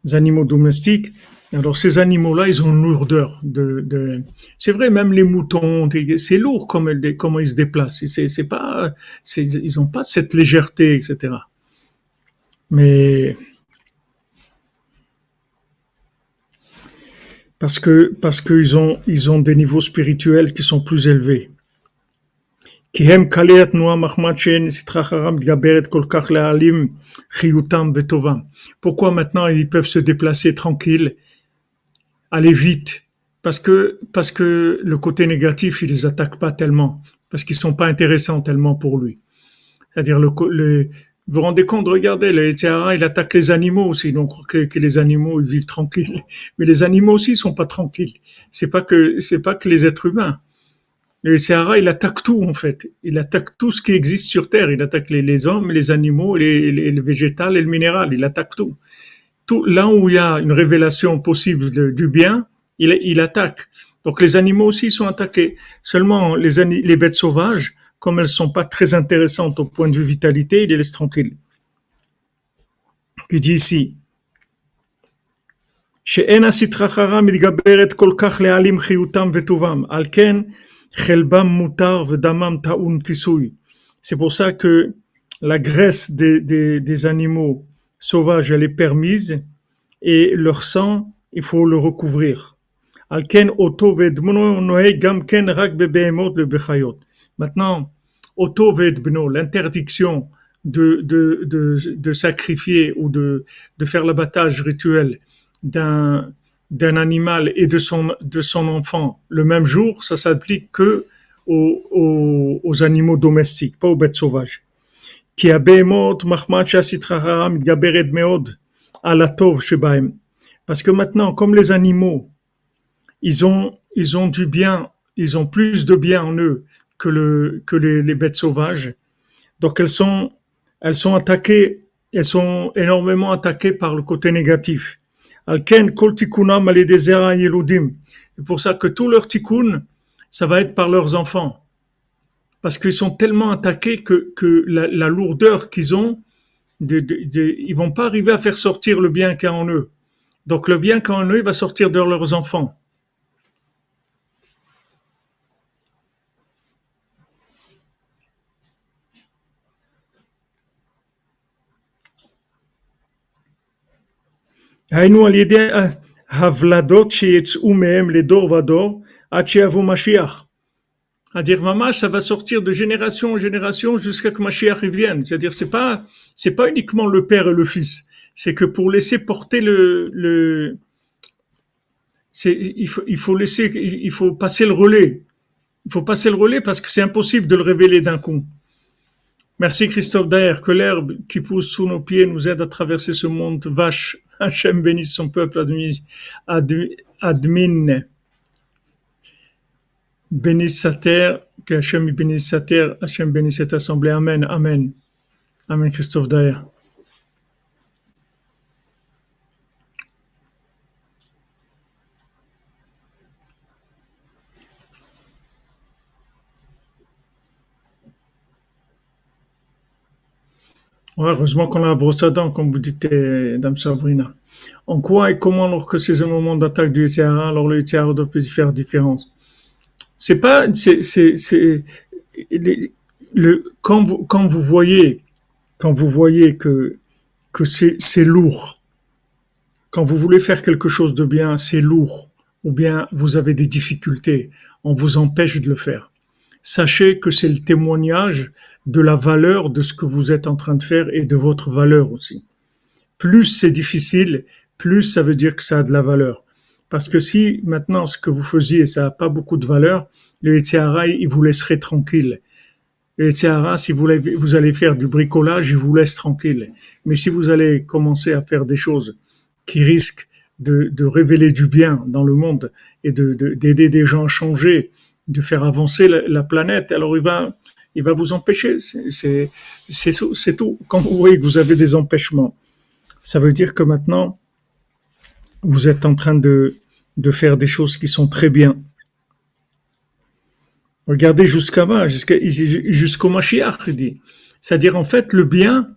Les animaux domestiques. Alors ces animaux-là, ils ont une lourdeur. De. C'est vrai, même les moutons, c'est lourd comme comment ils se déplacent. C'est pas, ils ont pas cette légèreté, etc. Mais parce que parce qu'ils ont ils ont des niveaux spirituels qui sont plus élevés. כי הם קלי התנועה מחמד שאין סטרה חרם מתגברת כל כך להעלים חיותם וטובם. Pourquoi maintenant ils peuvent se déplacer tranquille, aller vite Parce que parce que le côté négatif, il les attaque pas tellement, parce qu'ils sont pas intéressants tellement pour lui. C'est-à-dire le, co- le vous vous rendez compte, regardez, le Yitzhara, il attaque les animaux aussi, donc que, que les animaux ils vivent tranquilles. Mais les animaux aussi sont pas tranquilles. C'est pas que c'est pas que les êtres humains. Le Sahara, il attaque tout en fait. Il attaque tout ce qui existe sur Terre. Il attaque les, les hommes, les animaux, les, les, le végétal et le minéral. Il attaque tout. Tout là où il y a une révélation possible du bien, il, attaque. Donc les animaux aussi sont attaqués. Seulement les, les bêtes sauvages, comme elles sont pas très intéressantes au point de vue vitalité, il les laisse tranquilles. Il dit ici, שאין הסטרא חרא מתגברת כל כך להעלים חיותם וטובם, על כן חלבם מותר ודמם טעון כיסוי. C'est pour ça que la graisse des, des, des animaux sauvages, elle est permise et leur sang, il faut le recouvrir. על כן אותו ואת בנו נוהג גם כן רק בבהמות ובחיות. Maintenant, L'interdiction de, de, de, de, sacrifier ou de, de faire l'abattage rituel d'un d'un animal et de son de son enfant le même jour, ça s'applique que aux, aux, aux, animaux domestiques, pas aux bêtes sauvages. Qui Parce que maintenant, comme les animaux, ils ont ils ont du bien, ils ont plus de bien en eux que, le, que les, bêtes sauvages. Donc elles sont, elles sont attaquées, elles sont énormément attaquées par le côté négatif. Alken kol tikunam. C'est pour ça que tout leur tikkun, ça va être par leurs enfants. Parce qu'ils sont tellement attaqués que, la, lourdeur qu'ils ont, de, de- ils vont pas arriver à faire sortir le bien qu'il y a en eux. Donc le bien qu'il y a en eux, il va sortir de leurs enfants. היינו על ידי Havladot sheyetzu mehem ledor vador, ad sheyavu Mashiach. À dire, maman, ça va sortir de génération en génération jusqu'à ce que Mashiach y vienne. C'est-à-dire, c'est pas, c'est pas uniquement le père et le fils. C'est que pour laisser porter le, le, c'est, il faut, il faut laisser, il faut passer le relais. Il faut passer le relais parce que c'est impossible de le révéler d'un coup. Merci Christophe Daher, que l'herbe qui pousse sous nos pieds nous aide à traverser ce monde vache. Hachem bénisse son peuple admin. admin. Bénisse sa terre, que Hachem bénisse sa terre, Hachem bénisse cette assemblée. Amen, Amen. Amen Christophe Daher. Heureusement qu'on a la brosse à dents, comme vous dites, euh, Dame Sabrina. En quoi et comment, lorsque c'est un moment d'attaque du Yitzhara, alors le Yitzhara doit faire différence? C'est pas, c'est, c'est, c'est, le, quand vous, quand vous voyez, quand vous voyez que, que c'est lourd, quand vous voulez faire quelque chose de bien, c'est lourd, ou bien vous avez des difficultés, on vous empêche de le faire. Sachez que c'est le témoignage de la valeur de ce que vous êtes en train de faire et de votre valeur aussi. Plus c'est difficile, plus ça veut dire que ça a de la valeur. Parce que si maintenant ce que vous faisiez, ça n'a pas beaucoup de valeur, le Yitzhara, il vous laisserait tranquille. Le Yitzhara, si vous, vous allez faire du bricolage, il vous laisse tranquille. Mais si vous allez commencer à faire des choses qui risquent de, de révéler du bien dans le monde et de, de- d'aider des gens à changer, de faire avancer la, la planète, alors il va, il va vous empêcher. C'est, tout-. Quand vous voyez que vous avez des empêchements, ça veut dire que maintenant, vous êtes en train de, faire des choses qui sont très bien. Regardez jusqu'à jusqu'à, jusqu'au Mashiach, il dit. C'est-à-dire, en fait, le bien,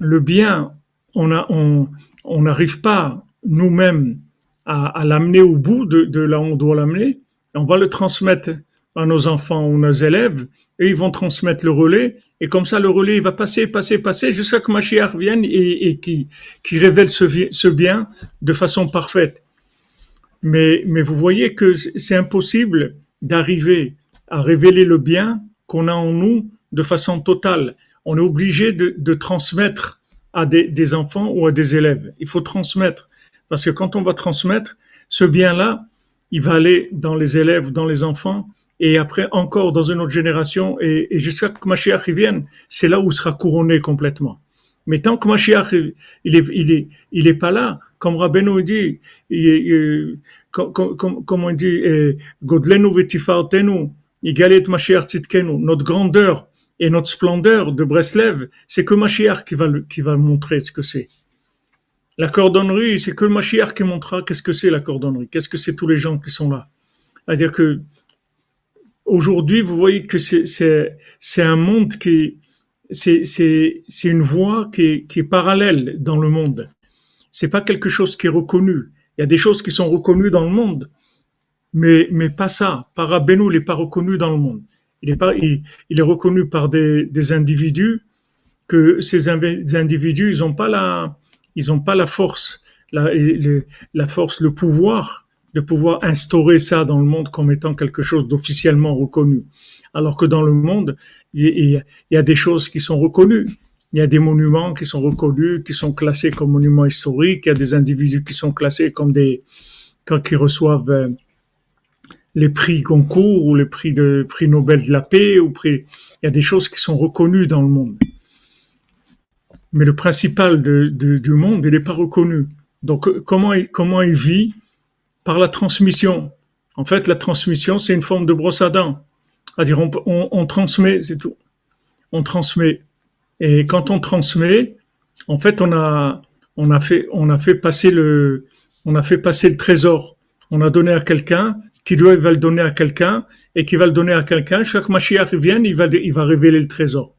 le bien, on n'arrive pas nous-mêmes à, à l'amener au bout de, de là où on doit l'amener. On va le transmettre à nos enfants ou nos élèves et ils vont transmettre le relais. Et comme ça, le relais, il va passer, passer, passer jusqu'à que Mashiach vienne et, qui, révèle ce, bien de façon parfaite. Mais, mais vous voyez que c'est impossible d'arriver à révéler le bien qu'on a en nous de façon totale. On est obligé de, transmettre à des, des enfants ou à des élèves. Il faut transmettre. Parce que quand on va transmettre, ce bien-là, il va aller dans les élèves, dans les enfants, et après encore dans une autre génération, et, et jusqu'à que Mashiach y vienne, c'est là où il sera couronné complètement. Mais tant que Mashiach, il est, il est, il est pas là, comme Rabbeinu dit, il il- comme, comme, comme on dit, eh, Godlenu vetifartenu, Igalet Mashiach tzidkenu, notre grandeur et notre splendeur de Breslev, c'est que Mashiach qui va, qui va montrer ce que c'est. La cordonnerie, c'est que le qui montrera qu'est-ce que c'est la cordonnerie, qu'est-ce que c'est tous les gens qui sont là. C'est-à-dire que aujourd'hui, vous voyez que c'est, un monde qui, c'est, une voie qui est, qui est parallèle dans le monde. C'est pas quelque chose qui est reconnu. Il y a des choses qui sont reconnues dans le monde, mais, mais pas ça. Par Rabbeinu, il n'est pas reconnu dans le monde. Il est pas, il, est reconnu par des, des individus que ces individus, ils ont pas pas la force, la, la force, le pouvoir de pouvoir instaurer ça dans le monde comme étant quelque chose d'officiellement reconnu. Alors que dans le monde, il y, a des choses qui sont reconnues. Il y a des monuments qui sont reconnus, qui sont classés comme monuments historiques. Il y a des individus qui sont classés comme des, quand qui reçoivent euh, les prix Goncourt ou les prix de prix Nobel de la paix ou prix. Il y a des choses qui sont reconnues dans le monde. Mais le principal du monde, il n'est pas reconnu. Donc, comment comment il vit Par la transmission. En fait, la transmission, c'est une forme de brosse à dents. C'est-à-dire, on, transmet, c'est tout. On transmet. Et quand on transmet, en fait, on a, on a fait, on a fait passer le, on a fait passer le trésor. On a donné à quelqu'un, qui il va le donner à quelqu'un, et qui va le donner à quelqu'un. Chaque Mashiach vient, il va, il va révéler le trésor.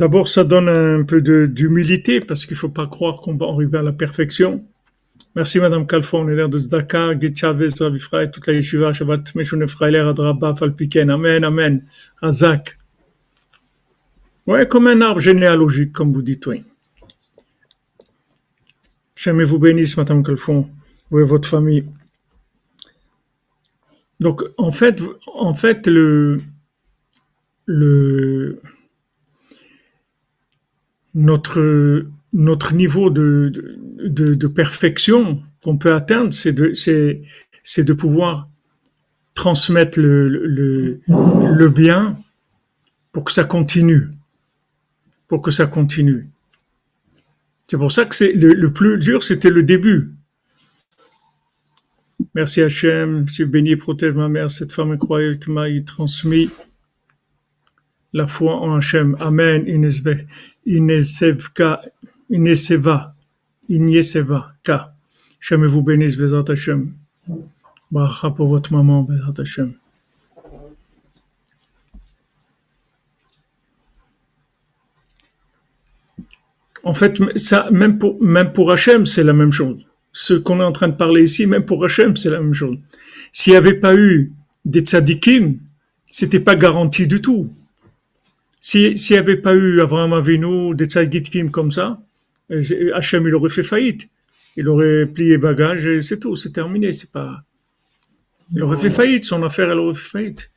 D'abord, ça donne un peu d'humilité parce qu'il faut pas croire qu'on va arriver à la perfection. Merci Madame Kalfon, on est l'air de Zdaka, Git Chavez, Ifraï, toute la yeshiva, Shabbat Meshune Freiler, Adraba, Falpiken, Amen, Amen, Razak. Ouais, comme un arbre généalogique, comme vous dites, oui. Jamais vous bénisse, Madame Kalfon, vous et votre famille. Donc, en fait, en fait, le, le, notre, notre niveau de, de, perfection qu'on peut atteindre, c'est de, c'est, c'est de pouvoir transmettre le, le, le bien pour que ça continue. Pour que ça continue. C'est pour ça que c'est le, plus dur, c'était le début. Merci Hachem, je béni et protège ma mère, cette femme incroyable qui m'a transmis la foi en Hachem. Amen. Inesevka, Ineseva, Ineseva. Hachem vous bénisse, Bezat Hachem. Bracha pour votre maman, Bezat Hachem. En fait, ça, même pour, même pour Hachem, c'est la même chose. Ce qu'on est en train de parler ici, même pour Hachem, c'est la même chose. S'il n'y avait pas eu des tzadikim, c'était pas garanti du tout. Si- S'il n'y avait pas eu Abraham Avinu, des tzadikim comme ça, euh, Hachem, il aurait fait faillite. Il aurait plié bagage et c'est tout, c'est terminé. C'est pas. Il aurait fait faillite, son affaire, elle aurait fait faillite.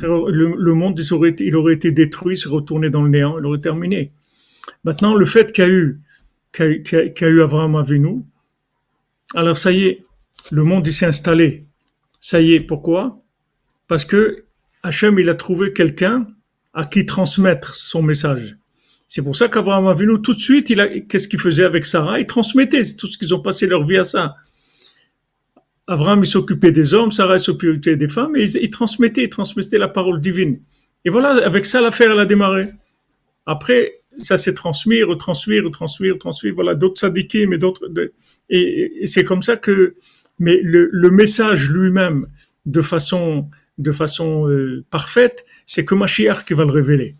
Le, monde, il aurait, été- détruit, se retourné dans le néant, il aurait terminé. Maintenant, le fait qu'il y a eu, qu'il y a eu Abraham Avinu, alors ça y est, le monde il s'est installé. Ça y est, pourquoi? Parce que Hachem, il a trouvé quelqu'un à qui transmettre son message. C'est pour ça qu'Abraham Avinu, tout de suite, il a, qu'est-ce qu'il faisait avec Sarah? Il transmettait, tout ce qu'ils ont passé leur vie à ça. Abraham, il s'occupait des hommes, Sarah, s'occupait des femmes, et ils transmettaient, ils transmettaient la parole divine. Et voilà, avec ça, l'affaire, elle a démarré. Après, ça s'est transmis, retransmis, retransmis, retransmis. Voilà, d'autres sadikim et d'autres. et- et c'est comme ça que. Mais le, le message lui-même, de façon, de façon euh, parfaite, c'est que Mashiach qui va le révéler.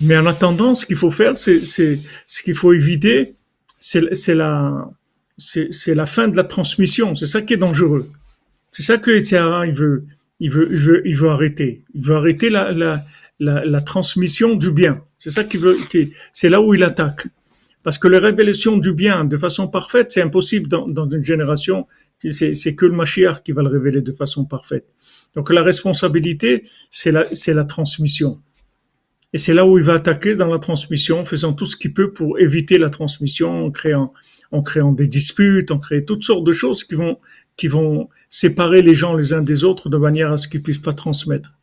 Mais en attendant, ce qu'il faut faire, c'est, ce qu'il faut éviter, c'est, la, fin de la transmission. C'est ça qui est dangereux. C'est ça que Yitzhara, il veut, il veut, arrêter. Il veut arrêter la, transmission du bien. C'est ça qu'il veut, c'est là où il attaque. Parce que la révélation du bien de façon parfaite, c'est impossible dans, une génération. C'est, c'est que le Mashiach qui va le révéler de façon parfaite. Donc la responsabilité, c'est la, transmission. Et c'est là où il va attaquer dans la transmission, faisant tout ce qu'il peut pour éviter la transmission, en créant, des disputes, en créant toutes sortes de choses qui vont, séparer les gens les uns des autres de manière à ce qu'ils ne puissent pas transmettre.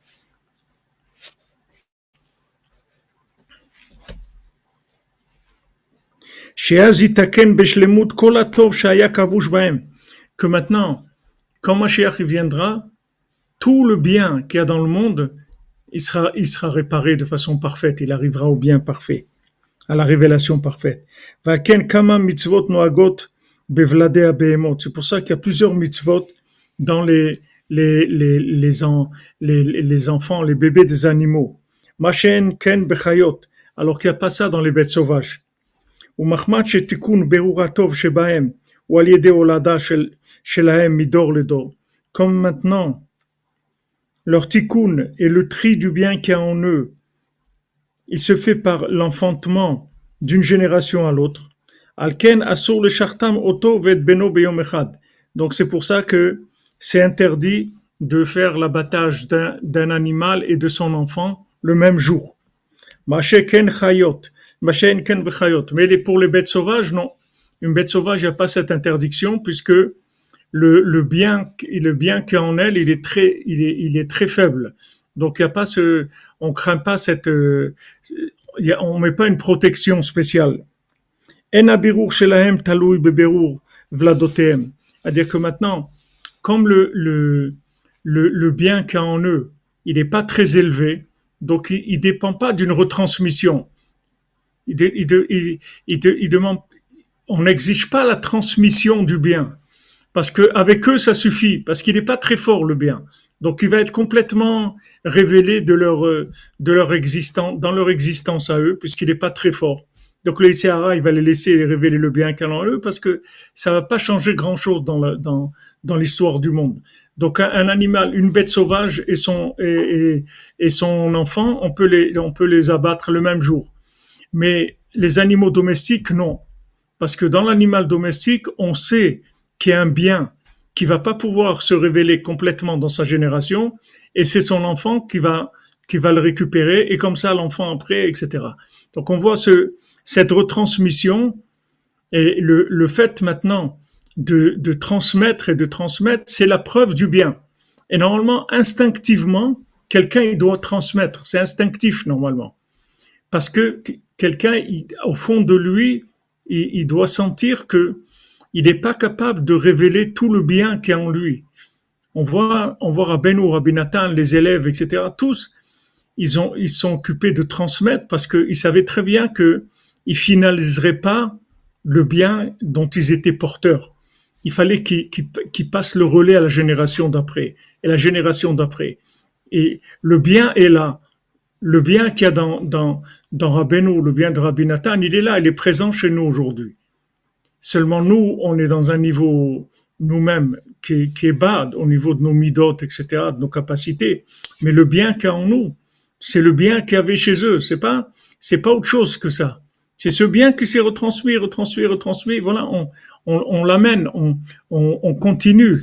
Que maintenant, quand Mashiach viendra, tout le bien qu'il y a dans le monde, il sera, il sera réparé de façon parfaite, il arrivera au bien parfait, à la révélation parfaite. C'est pour ça qu'il y a plusieurs mitzvot dans les, les, les, les, les, les enfants, les bébés des animaux. Machen ken alors qu'il n'y a pas ça dans les bêtes sauvages. Ou. Comme maintenant, leur tikkun et le tri du bien qu'il y a en eux, il se fait par l'enfantement d'une génération à l'autre. Alken asur le shartam oto vet beno. Donc c'est pour ça que c'est interdit de faire l'abattage d'un animal et de son enfant le même jour. Chayot. Mais pour les bêtes sauvages, non. Une bête sauvage, il n'y a pas cette interdiction puisque le, le bien, le bien a en elle, il est très, il est, il est très faible. Donc il y a pas ce, on craint pas cette, euh, on met pas une protection spéciale. C'est-à-dire que maintenant, comme le, le, le, le bien qu'il y a en eux, il n'est pas très élevé, donc il, il dépend pas d'une retransmission. Il, il, il demande, on n'exige pas la transmission du bien. Parce que avec eux, ça suffit, parce qu'il n'est pas très fort le bien. Donc il va être complètement révélé de leur, euh, de leur existence, dans leur existence à eux, puisqu'il n'est pas très fort. Donc le Yitzhara, il va les laisser révéler le bien en eux, parce que ça va pas changer grand-chose dans, dans, dans l'histoire du monde. Donc un, animal, une bête sauvage et son, et, et son enfant, on peut, les, on peut les abattre le même jour. Mais les animaux domestiques, non. Parce que dans l'animal domestique, on sait qu'il y a un bien qui va pas pouvoir se révéler complètement dans sa génération, et c'est son enfant qui va qui va le récupérer, et comme ça l'enfant après, etc. Donc on voit ce, cette retransmission et le, le fait maintenant de, de transmettre et de transmettre, c'est la preuve du bien. Et normalement, instinctivement, quelqu'un il doit transmettre, c'est instinctif normalement, parce que quelqu'un au fond de lui, il, il doit sentir que il n'est pas capable de révéler tout le bien qu'il y a en lui. On voit, on voit Rabbeinu, Rabbi Nathan, les élèves, etc. Tous, ils ont, ils sont occupés de transmettre parce qu'ils savaient très bien que ils finaliseraient pas le bien dont ils étaient porteurs. Il fallait qu'ils passent le relais à la génération d'après et la génération d'après. Et le bien est là. Le bien qu'il y a dans, dans, dans le bien de Rabbi Nathan, il est là, il est présent chez nous aujourd'hui. Seulement nous, on est dans un niveau nous-mêmes qui, qui, est bas au niveau de nos midotes, etc., de nos capacités. Mais le bien qu'il y a en nous, c'est le bien qu'il y avait chez eux. C'est pas, c'est pas autre chose que ça. C'est ce bien qui s'est retransmis, retransmis, retransmis. Voilà, on, on, on l'amène, on, on, on, continue,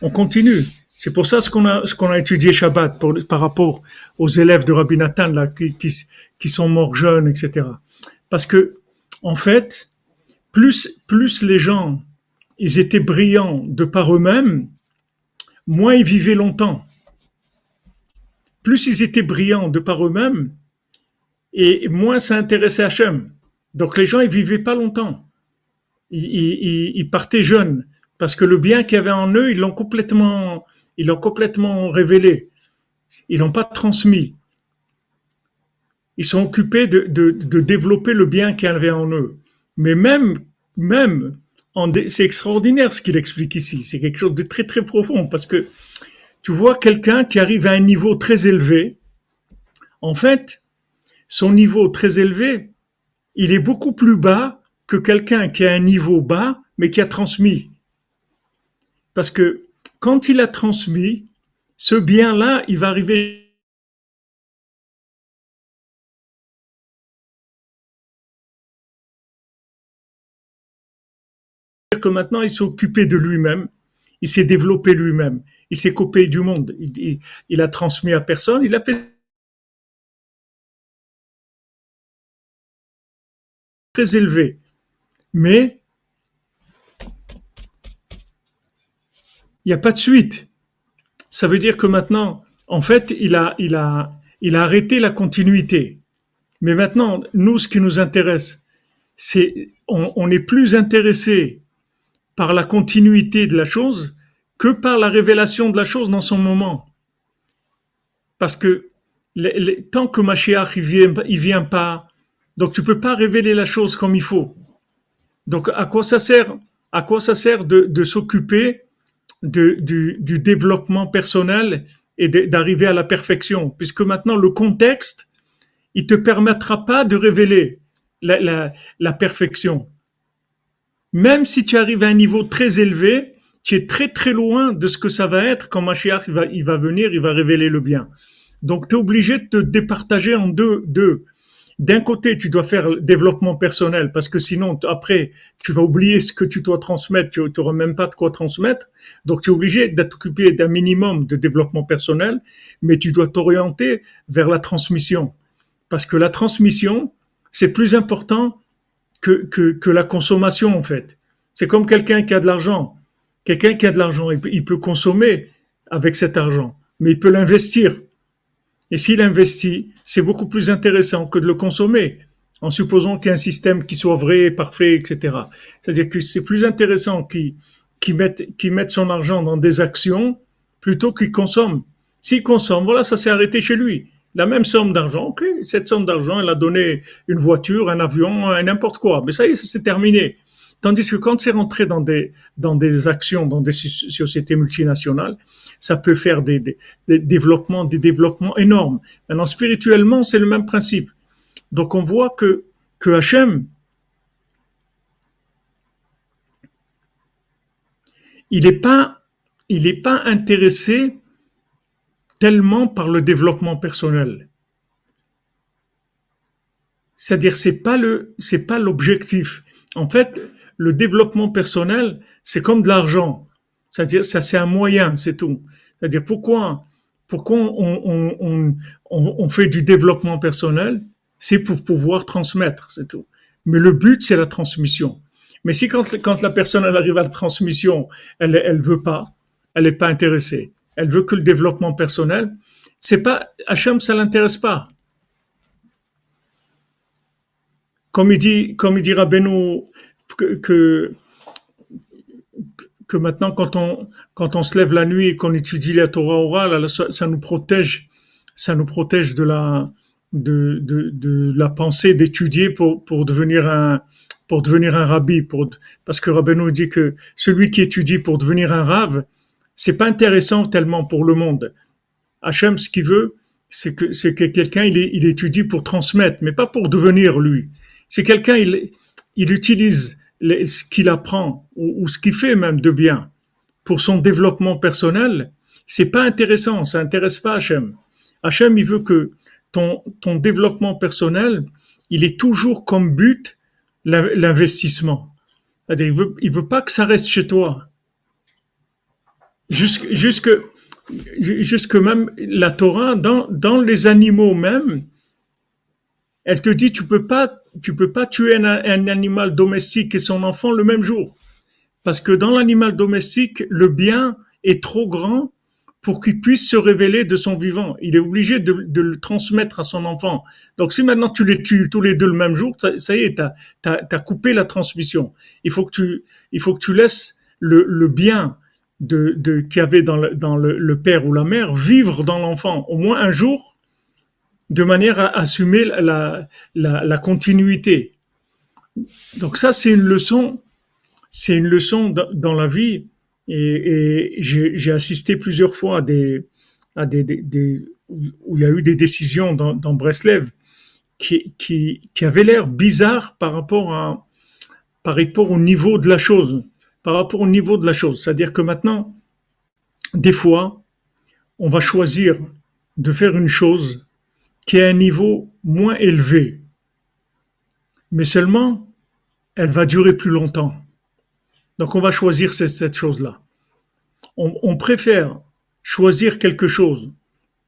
on continue. C'est pour ça ce qu'on a, ce qu'on a étudié Shabbat pour, par rapport aux élèves de Rabbi Nathan là qui, qui, qui sont morts jeunes, etc. Parce que en fait, plus, les gens, ils étaient brillants de par eux-mêmes, moins ils vivaient longtemps. Plus ils étaient brillants de par eux-mêmes, et moins ça intéressait Hachem. Donc les gens, ils vivaient pas longtemps. Ils, ils, partaient jeunes, parce que le bien qu'il y avait en eux, ils l'ont complètement, ils l'ont complètement révélé. Ils l'ont pas transmis. Ils sont occupés de, de, de développer le bien qu'il y avait en eux. Mais même, même, c'est extraordinaire ce qu'il explique ici. C'est quelque chose de très, très profond parce que tu vois quelqu'un qui arrive à un niveau très élevé. En fait, son niveau très élevé, il est beaucoup plus bas que quelqu'un qui a un niveau bas, mais qui a transmis. Parce que quand il a transmis, ce bien-là, il va arriver que maintenant il s'est occupé de lui-même, il s'est développé lui-même, il s'est coupé du monde, il, il, a transmis à personne, il a fait très élevé. Mais il n'y a pas de suite. Ça veut dire que maintenant, en fait, il a, il a, il a arrêté la continuité. Mais maintenant, nous, ce qui nous intéresse, c'est on, on est plus intéressé par la continuité de la chose que par la révélation de la chose dans son moment. Parce que tant que Mashiach il vient, vient pas, donc tu peux pas révéler la chose comme il faut. Donc à quoi ça sert À quoi ça sert de, s'occuper du, développement personnel et d'arriver à la perfection? Puisque maintenant le contexte, il te permettra pas de révéler la perfection même si tu arrives à un niveau très élevé, tu es très très loin de ce que ça va être quand Mashiach va, il va venir, il va révéler le bien. Donc tu es obligé de te départager en deux. deux. D'un côté, tu dois faire le développement personnel parce que sinon, après, tu vas oublier ce que tu dois transmettre, tu n'auras même pas de quoi transmettre. Donc tu es obligé d'être occupé d'un minimum de développement personnel, mais tu dois t'orienter vers la transmission. Parce que la transmission, c'est plus important que, que, que la consommation, en fait. C'est comme quelqu'un qui a de l'argent. Quelqu'un qui a de l'argent, il, peut consommer avec cet argent, mais il peut l'investir. Et s'il investit, c'est beaucoup plus intéressant que de le consommer, en supposant qu'il y a un système qui soit vrai, parfait, etc. C'est-à-dire que c'est plus intéressant qu'il qu mette, qu mette son argent dans des actions plutôt qu'il consomme. S'il consomme, voilà, ça s'est arrêté chez lui la même somme d'argent. Cette somme d'argent, elle a donné une voiture, un avion, n'importe quoi. Mais ça y est, c'est terminé. Tandis que quand c'est rentré dans des, dans des actions, dans des sociétés multinationales, ça peut faire des, des, développements, des développements énormes. Maintenant, spirituellement, c'est le même principe. Donc, on voit que, que il n'est pas, il est pas intéressé tellement par le développement personnel. C'est-à-dire, c'est pas le, c'est pas l'objectif. En fait, le développement personnel, c'est comme de l'argent. C'est-à-dire, ça, c'est un moyen, c'est tout. C'est-à-dire, pourquoi, pourquoi on, fait du développement personnel? C'est pour pouvoir transmettre, c'est tout. Mais le but, c'est la transmission. Mais si quand, quand la personne arrive à la transmission, elle elle veut pas, elle n'est pas intéressée, elle veut que le développement personnel, c'est pas Hachem, ça l'intéresse pas. Comme il dit, comme que, maintenant quand on se lève la nuit et qu'on étudie la Torah orale, ça, nous protège, ça nous protège de la pensée d'étudier pour devenir un pour rabbi, parce que Rabbeinu dit que celui qui étudie pour devenir un rave, c'est pas intéressant tellement pour le monde. Hachem, ce qu'il veut, c'est que, c'est que quelqu'un, il, il étudie pour transmettre, mais pas pour devenir lui. C'est quelqu'un, il, il utilise ce qu'il apprend ou, ce qu'il fait même de bien pour son développement personnel. C'est pas intéressant, ça intéresse pas Hachem. Hachem, il veut que ton, ton développement personnel, il est toujours comme but l'investissement. Il veut, il veut pas que ça reste chez toi jusque, jusque, jusque même la Torah, dans, dans les animaux même, elle te dit tu peux pas tu peux pas tuer un, un, animal domestique et son enfant le même jour parce que dans l'animal domestique le bien est trop grand pour qu'il puisse se révéler de son vivant. Il est obligé de, de, le transmettre à son enfant. Donc si maintenant tu les tues tous les deux le même jour, ça, y est, tu as, as, coupé la transmission. Il faut que tu, il faut que tu laisses le, le bien, de, de qu'il avait dans, le, dans le, le, père ou la mère vivre dans l'enfant au moins un jour de manière à assumer la, la, la continuité. Donc ça, c'est une leçon, c'est une leçon dans la vie et, et j'ai assisté plusieurs fois à des, à des, des, des, où il y a eu des décisions dans, dans Breslev qui, qui, qui avaient l'air bizarres par rapport à, par rapport au niveau de la chose par rapport au niveau de la chose. C'est-à-dire que maintenant, des fois, on va choisir de faire une chose qui à un niveau moins élevé, mais seulement elle va durer plus longtemps. Donc on va choisir cette, chose-là. On, préfère choisir quelque chose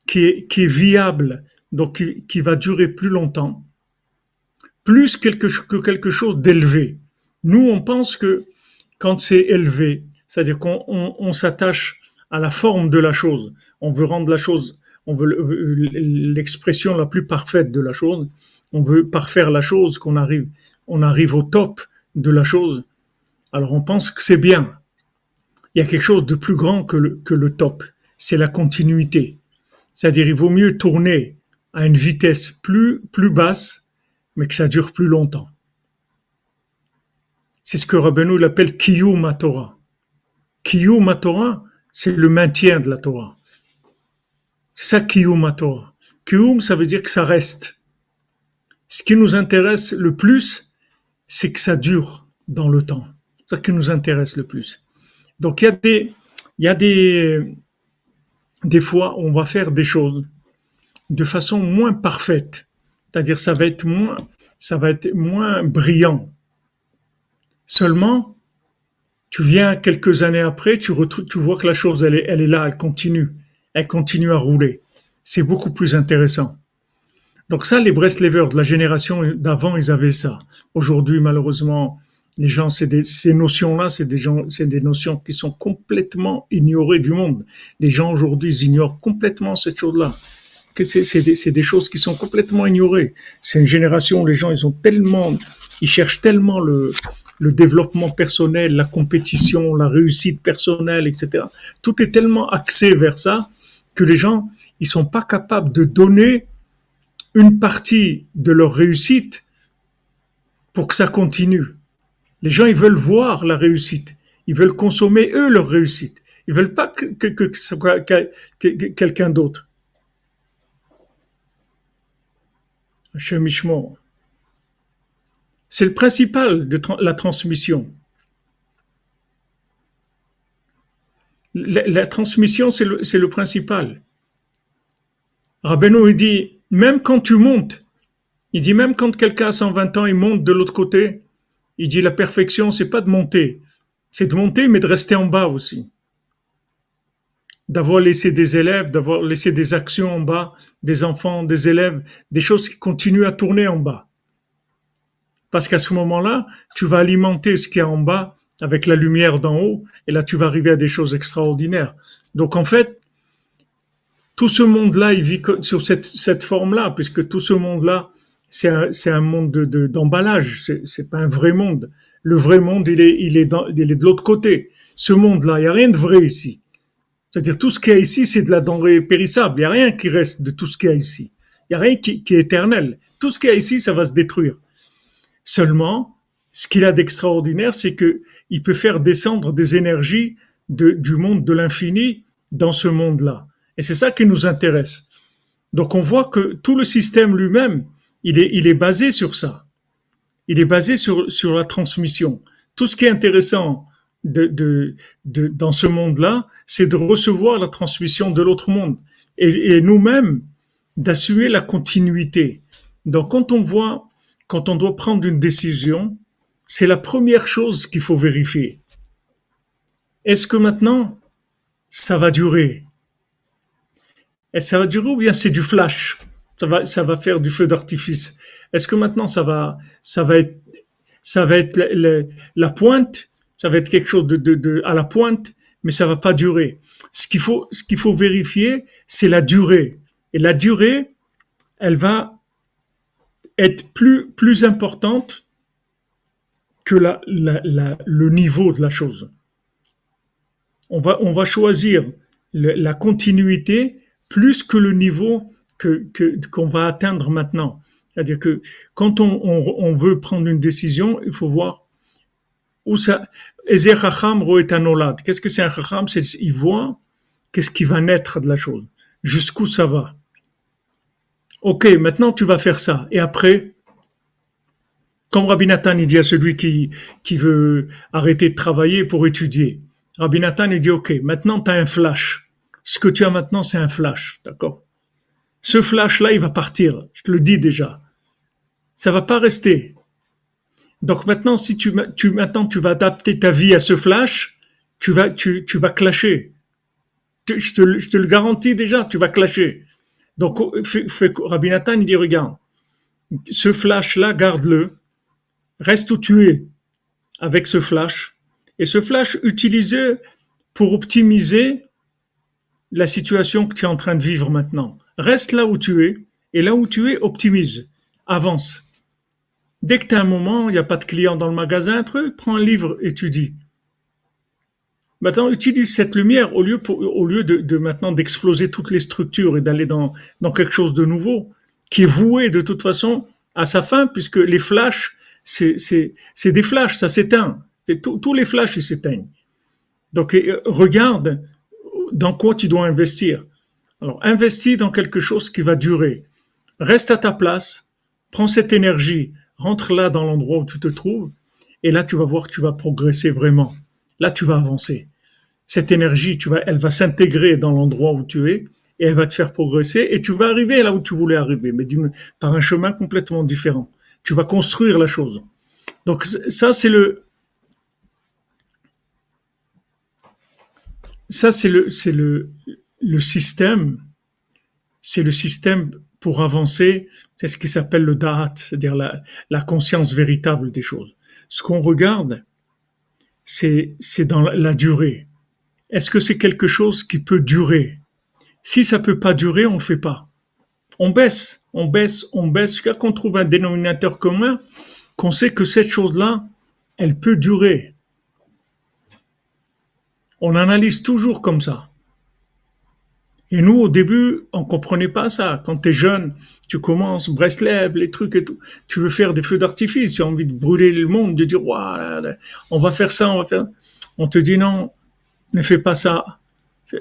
qui est, viable, donc qui, qui va durer plus longtemps, plus quelque, que quelque chose d'élevé. Nous, on pense que quand c'est élevé, c'est-à-dire qu'on on, on, s'attache à la forme de la chose, on veut rendre la chose, on veut l'expression la plus parfaite de la chose, on veut parfaire la chose, qu'on arrive, on arrive au top de la chose. Alors on pense que c'est bien. Il y a quelque chose de plus grand que le, que le top, c'est la continuité. C'est-à-dire il vaut mieux tourner à une vitesse plus plus basse, mais que ça dure plus longtemps. C'est ce que Rabbeinu l'appelle Kiyum Torah. Kiyum Torah, c'est le maintien de la Torah. C'est ça Kiyum Torah. Kiyum, ça veut dire que ça reste. Ce qui nous intéresse le plus, c'est que ça dure dans le temps. C'est ça qui nous intéresse le plus. Donc il y a des, il y fois, on va faire des choses de façon moins parfaite. C'est-à-dire, ça moins, ça va être moins brillant. Seulement, tu viens quelques années après, tu, vois que la chose, elle est, là, elle continue. Elle continue à rouler. C'est beaucoup plus intéressant. Donc ça, les Breslevers de la génération d'avant, ils avaient ça. Aujourd'hui, malheureusement, les gens, ces notions-là, c'est des notions qui sont complètement ignorées du monde. Les gens aujourd'hui, ignorent complètement cette chose-là. C'est, des, des choses qui sont complètement ignorées. C'est une génération les gens, ils ont tellement, ils cherchent tellement le, le développement personnel, la compétition, la réussite personnelle, etc. Tout est tellement axé vers ça que les gens, ils sont pas capables de donner une partie de leur réussite pour que ça continue. Les gens, ils veulent voir la réussite. Ils veulent consommer, eux, leur réussite. Ils veulent pas que, quelqu'un d'autre. Chemichement. C'est le principal de la transmission. La, transmission, c'est le, principal. Rabbeinu, il dit, même quand tu montes, il dit même quand quelqu'un a 120 ans, il monte de l'autre côté, il dit la perfection, c'est pas de monter, c'est de monter, mais de rester en bas aussi. D'avoir laissé des élèves, d'avoir laissé des actions en bas, des enfants, des élèves, des choses qui continuent à tourner en bas. Parce qu'à ce moment-là, tu vas alimenter ce qu'il y a en bas avec la lumière d'en haut, et là tu vas arriver à des choses extraordinaires. Donc en fait, tout ce monde-là, il vit sur cette, forme-là, puisque tout ce monde-là, c'est un, monde d'emballage, de, c'est pas un vrai monde. Le vrai monde, il est de l'autre côté. Ce monde-là, il n'y a rien de vrai ici. C'est-à-dire tout ce qu'il y a ici, c'est de la denrée périssable. Il n'y a rien qui reste de tout ce qu'il y a ici. Il n'y a rien qui, qui, est éternel. Tout ce qu'il y a ici, ça va se détruire. Seulement, ce qu'il a d'extraordinaire, c'est que il peut faire descendre des énergies du monde de l'infini dans ce monde-là. Et c'est ça qui nous intéresse. Donc on voit que tout le système lui-même, il est, basé sur ça. Il est basé sur, la transmission. Tout ce qui est intéressant dans ce monde-là, c'est de recevoir la transmission de l'autre monde. Et, et nous-mêmes, d'assurer la continuité. Donc quand on voit, quand on doit prendre une décision, c'est la première chose qu'il faut vérifier. Est-ce que maintenant, ça va durer? Est-ce que ça va durer ou bien c'est du flash? Ça va, ça va faire du feu d'artifice. Est-ce que maintenant ça va, ça va être, ça va être la, pointe, ça va être quelque chose de, de, de, à la pointe, mais ça va pas durer. Ce qu'il faut, ce qu'il faut vérifier, c'est la durée. Et la durée, elle va être plus, plus importante que la, le niveau de la chose. On va, on va choisir la continuité plus que le niveau que qu'on va atteindre maintenant. C'est-à-dire que quand on, on, veut prendre une décision, il faut voir où ça. Qu'est-ce que c'est un chacham? Il voit qu'est-ce qui va naître de la chose, jusqu'où ça va? Ok, maintenant tu vas faire ça, et après, comme Rabbi Nathan dit à celui qui qui veut arrêter de travailler pour étudier, Rabbi Nathan il dit ok, maintenant tu as un flash. Ce que tu as maintenant, c'est un flash, d'accord? Ce flash-là, il va partir. Je te le dis déjà. Ça va pas rester. Donc maintenant, si tu, tu, maintenant, tu vas adapter ta vie à ce flash, tu vas, tu, tu vas clasher. Je te, je te le garantis déjà, tu vas clasher. Donc, Rabbi Nathan, dit, regarde, ce flash-là, garde-le, reste où tu es avec ce flash. Et ce flash, utilisé pour optimiser la situation que tu es en train de vivre maintenant. Reste là où tu es, et là où tu es, optimise, avance. Dès que tu as un moment, il n'y a pas de client dans le magasin, un truc, prends un livre, étudie. Maintenant, utilise cette lumière au lieu, de, maintenant d'exploser toutes les structures et d'aller dans, quelque chose de nouveau, qui est voué de toute façon à sa fin, puisque les flashs, c'est, c'est, des flashs, ça s'éteint. tous les flashs, ils s'éteignent. Donc, regarde dans quoi tu dois investir. Alors, investis dans quelque chose qui va durer. Reste à ta place, prends cette énergie, rentre là dans l'endroit où tu te trouves, et là, tu vas voir que tu vas progresser vraiment. Là, tu vas avancer. Cette énergie, tu vas, elle va s'intégrer dans l'endroit où tu es, et elle va te faire progresser, et tu vas arriver là où tu voulais arriver, mais par un chemin complètement différent. Tu vas construire la chose. Donc, ça, c'est le, ça, c'est le, c'est le, le système, c'est le système pour avancer, c'est ce qui s'appelle le da'at, c'est-à-dire la, conscience véritable des choses. Ce qu'on regarde, c'est, c'est dans la, durée. Est-ce que c'est quelque chose qui peut durer? Si ça peut pas durer, on ne fait pas. On baisse, on baisse, on baisse, jusqu'à qu'on trouve un dénominateur commun, qu'on sait que cette chose-là, elle peut durer. On analyse toujours comme ça. Et nous, au début, on comprenait pas ça. Quand tu es jeune, tu commences, Breslev, les trucs et tout. Tu veux faire des feux d'artifice, tu as envie de brûler le monde, de dire, on va faire ça, on va faire. On te dit non, ne fais pas ça.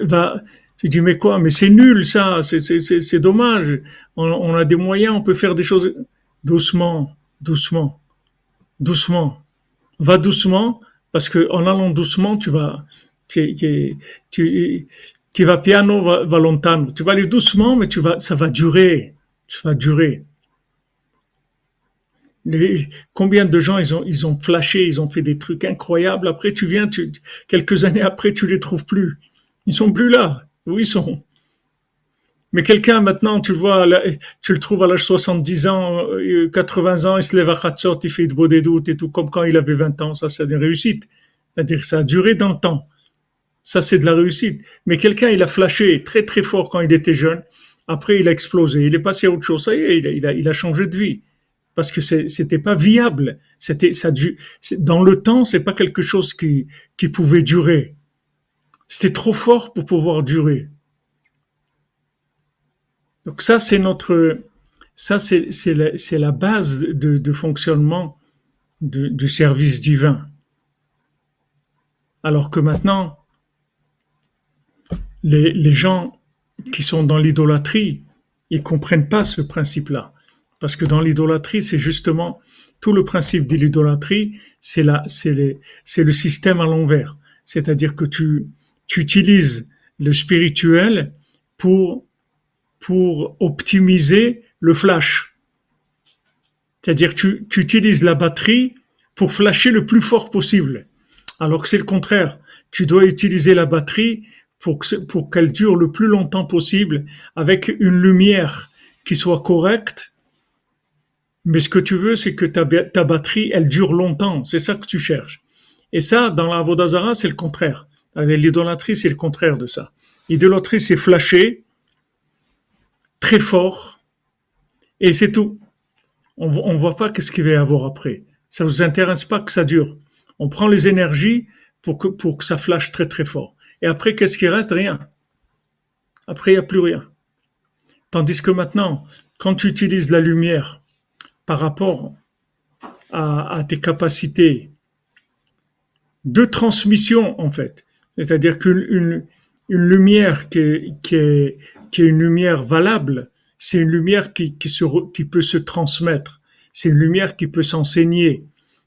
Va. Tu dis, mais quoi, mais c'est nul ça, c'est dommage. On, a des moyens, on peut faire des choses doucement, doucement, doucement. Va doucement, parce que en allant doucement, tu vas, tu, tu, tu vas piano, va, va lontano. Tu vas aller doucement, mais tu vas, ça va durer, ça va durer. Combien de gens ils ont, ils ont flashé, ils ont fait des trucs incroyables. Après, tu viens, tu, quelques années après, tu les trouves plus. Ils sont plus là. Où ils sont? Mais quelqu'un maintenant, tu le vois, tu le trouves à l'âge 70 ans, 80 euh, ans, il se lève à Khatsot, il fait de beaux doutes et tout, comme quand il avait 20 ans. Ça, c'est une réussite. C'est-à-dire que ça a duré dans le temps. Ça, c'est de la réussite. Mais quelqu'un, il a flashé très très fort quand il était jeune. Après, il a explosé. Il est passé à autre chose. Ça y est, il a, il a, changé de vie. Parce que c'était pas viable. C'était, ça, dans le temps, c'est pas quelque chose qui, qui pouvait durer. C'était trop fort pour pouvoir durer. Donc ça, c'est notre, ça, c'est, c'est la, la base de, de fonctionnement du service divin. Alors que maintenant, les, les gens qui sont dans l'idolâtrie, ils comprennent pas ce principe-là. Parce que dans l'idolâtrie, c'est justement tout le principe de l'idolâtrie, c'est le système à l'envers. C'est-à-dire que tu, tu utilises le spirituel pour, pour optimiser le flash. C'est-à-dire tu, tu utilises la batterie pour flasher le plus fort possible. Alors que c'est le contraire. Tu dois utiliser la batterie pour, pour qu'elle dure le plus longtemps possible avec une lumière qui soit correcte. Mais ce que tu veux, c'est que ta, batterie, elle dure longtemps. C'est ça que tu cherches. Et ça, dans la Vodazara, c'est le contraire. L'idolâtrie, c'est le contraire de ça. L'idolâtrie, c'est flasher très fort et c'est tout. On ne voit pas qu'est-ce qu'il va y avoir après. Ça vous intéresse pas que ça dure. On prend les énergies pour que, pour que ça flash très très fort. Et après, qu'est-ce qui reste? Rien. Après, il n'y a plus rien. Tandis que maintenant, quand tu utilises la lumière par rapport à, tes capacités de transmission, en fait, c'est-à-dire qu'une une lumière qui est, une lumière valable, c'est une lumière qui, peut se transmettre, c'est une lumière qui peut s'enseigner.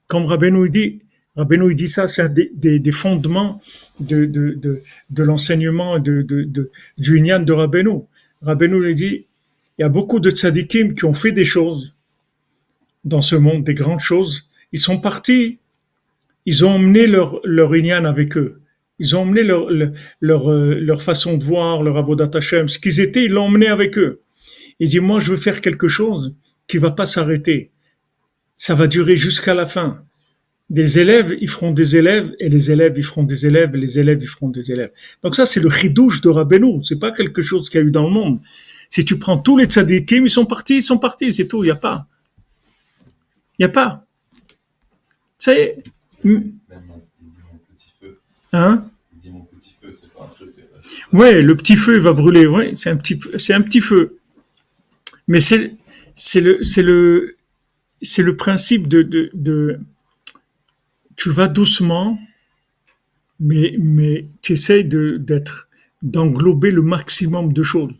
Comme Rabbeinu dit, Rabbeinu dit ça, c'est des, des, fondements de, l'enseignement de, de, du Inyan de Rabbeinu. Rabbeinu il dit, il y a beaucoup de tzadikim qui ont fait des choses dans ce monde, des grandes choses. Ils sont partis, ils ont emmené leur, leur Inyan avec eux. Ils ont emmené leur, leur, euh, leur façon de voir, leur avodat Hashem. Ce qu'ils étaient, ils l'ont emmené avec eux. Il dit, moi, je veux faire quelque chose qui va pas s'arrêter. Ça va durer jusqu'à la fin des élèves, ils feront des élèves, et les élèves, ils feront des élèves, et les élèves, ils feront des élèves. Donc ça, c'est le chidouche de Rabbeinu. C'est pas quelque chose qu'il y a eu dans le monde. Si tu prends tous les tzadikim, ils sont partis, ils sont partis, c'est tout, il n'y a pas. Il n'y a pas. Ça y est. Hein? Ouais, le petit feu va brûler. Ouais, c'est un petit, c'est un petit feu. Mais c'est, c'est le, c'est le, c'est le principe de, de, de tu vas doucement, mais, mais tu essayes d'être, d'englober le maximum de choses.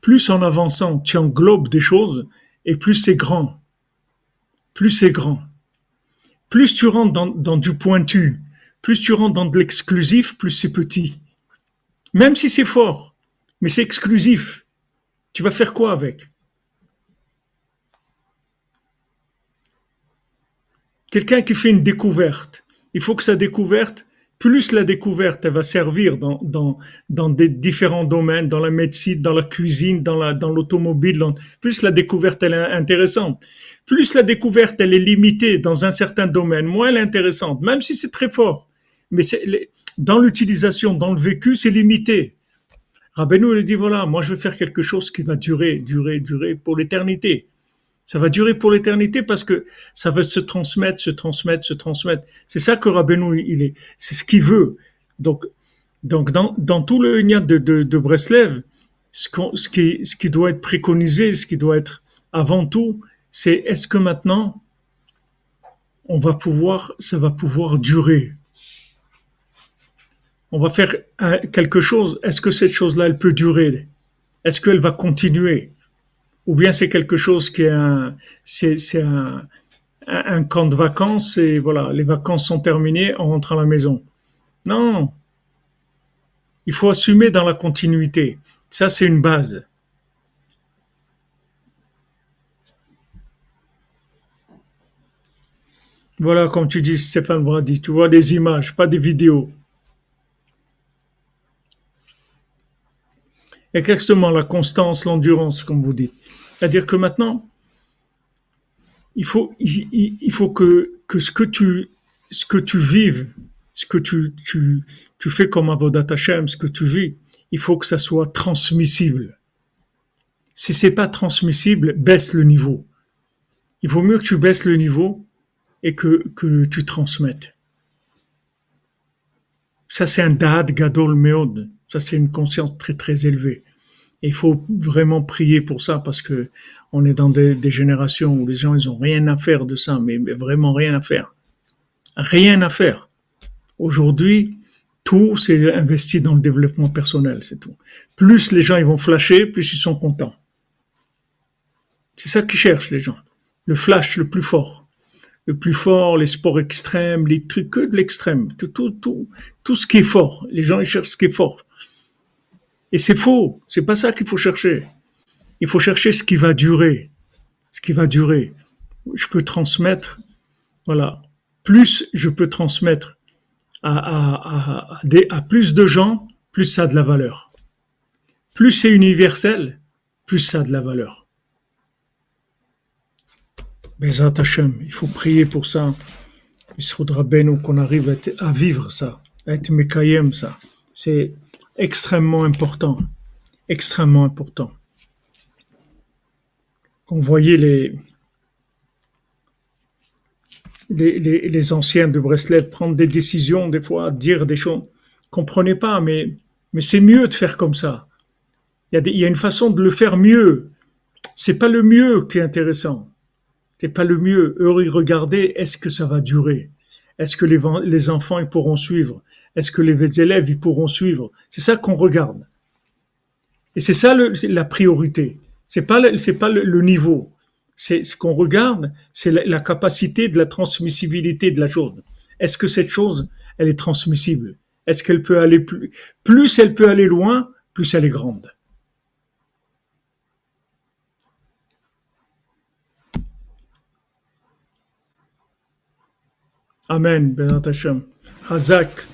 Plus en avançant, tu englobes des choses, et plus c'est grand. Plus c'est grand. Plus tu rentres dans, du pointu, plus tu rentres dans de l'exclusif, plus c'est petit. Même si c'est fort, mais c'est exclusif. Tu vas faire quoi avec? Quelqu'un qui fait une découverte, il faut que sa découverte, plus la découverte, elle va servir dans, dans, dans des différents domaines, dans la médecine, dans la cuisine, dans la, dans l'automobile, plus la découverte, elle est intéressante. Plus la découverte, elle est limitée dans un certain domaine, moins elle est intéressante, même si c'est très fort. Mais dans l'utilisation, dans le vécu, c'est limité. Rabbeinu, il dit, voilà, moi, je vais faire quelque chose qui va durer, durer, durer pour l'éternité. Ça va durer pour l'éternité parce que ça va se transmettre, se transmettre, se transmettre. C'est ça que Rabbeinu, il est, c'est ce qu'il veut. Donc, Donc, dans, dans tout le Ignat de, de, de Breslev, ce, qu'on- ce, qui, ce qui doit être préconisé, ce qui doit être avant tout, c'est est-ce que maintenant, on va pouvoir, ça va pouvoir durer? On va faire quelque chose. Est-ce que cette chose-là, elle peut durer? Est-ce qu'elle va continuer? Ou bien c'est quelque chose qui est un, c'est, un, un camp de vacances et voilà, les vacances sont terminées, on rentre à la maison. Non, il faut assumer dans la continuité. Ça, c'est une base. Voilà, comme tu dis, Stéphane Brady, tu vois des images, pas des vidéos. Exactement, la constance, l'endurance, comme vous dites. C'est-à-dire que maintenant, il faut, il, faut que, que ce que tu, ce que tu vives, ce que tu, tu, tu fais comme Avodat Hashem, ce que tu vis, il faut que ça soit transmissible. Si c'est pas transmissible, baisse le niveau. Il vaut mieux que tu baisses le niveau et que, que tu transmettes. Ça, c'est un dad gadol meod. Ça, c'est une conscience très, très élevée. Il faut vraiment prier pour ça parce que on est dans des, générations où les gens, ils ont rien à faire de ça, mais, mais vraiment rien à faire. Rien à faire. Aujourd'hui, tout c'est investi dans le développement personnel, c'est tout. Plus les gens ils vont flasher, plus ils sont contents. C'est ça qu'ils cherchent les gens. Le flash le plus fort. Le plus fort, les sports extrêmes, les trucs que de l'extrême. Tout, tout, tout, tout ce qui est fort. Les gens ils cherchent ce qui est fort. Et c'est faux. C'est pas ça qu'il faut chercher. Il faut chercher ce qui va durer. Ce qui va durer. Je peux transmettre, voilà. Plus je peux transmettre à, plus de gens, plus ça a de la valeur. Plus c'est universel, plus ça a de la valeur. Bezat Hashem, il faut prier pour ça. Il faudra ben qu'on arrive à, à vivre ça, à être Mekayem ça. C'est extrêmement important. Extrêmement important. Qu'on voyait les, les, les, les anciens de Breslev prendre des décisions, des fois, dire des choses. Comprenez pas, mais, mais c'est mieux de faire comme ça. Il y, a une façon de le faire mieux. C'est pas le mieux qui est intéressant. C'est pas le mieux. Eux, ils regardaient, est-ce que ça va durer? Est-ce que les, les enfants, ils pourront suivre? Est-ce que les élèves, ils pourront suivre? C'est ça qu'on regarde. Et c'est ça la priorité. C'est pas pas le, niveau. C'est ce qu'on regarde, c'est la, capacité de la transmissibilité de la chose. Est-ce que cette chose, elle est transmissible? Est-ce qu'elle peut aller plus Plus elle peut aller loin, plus elle est grande? Amen. Bezat Hashem. Hazak.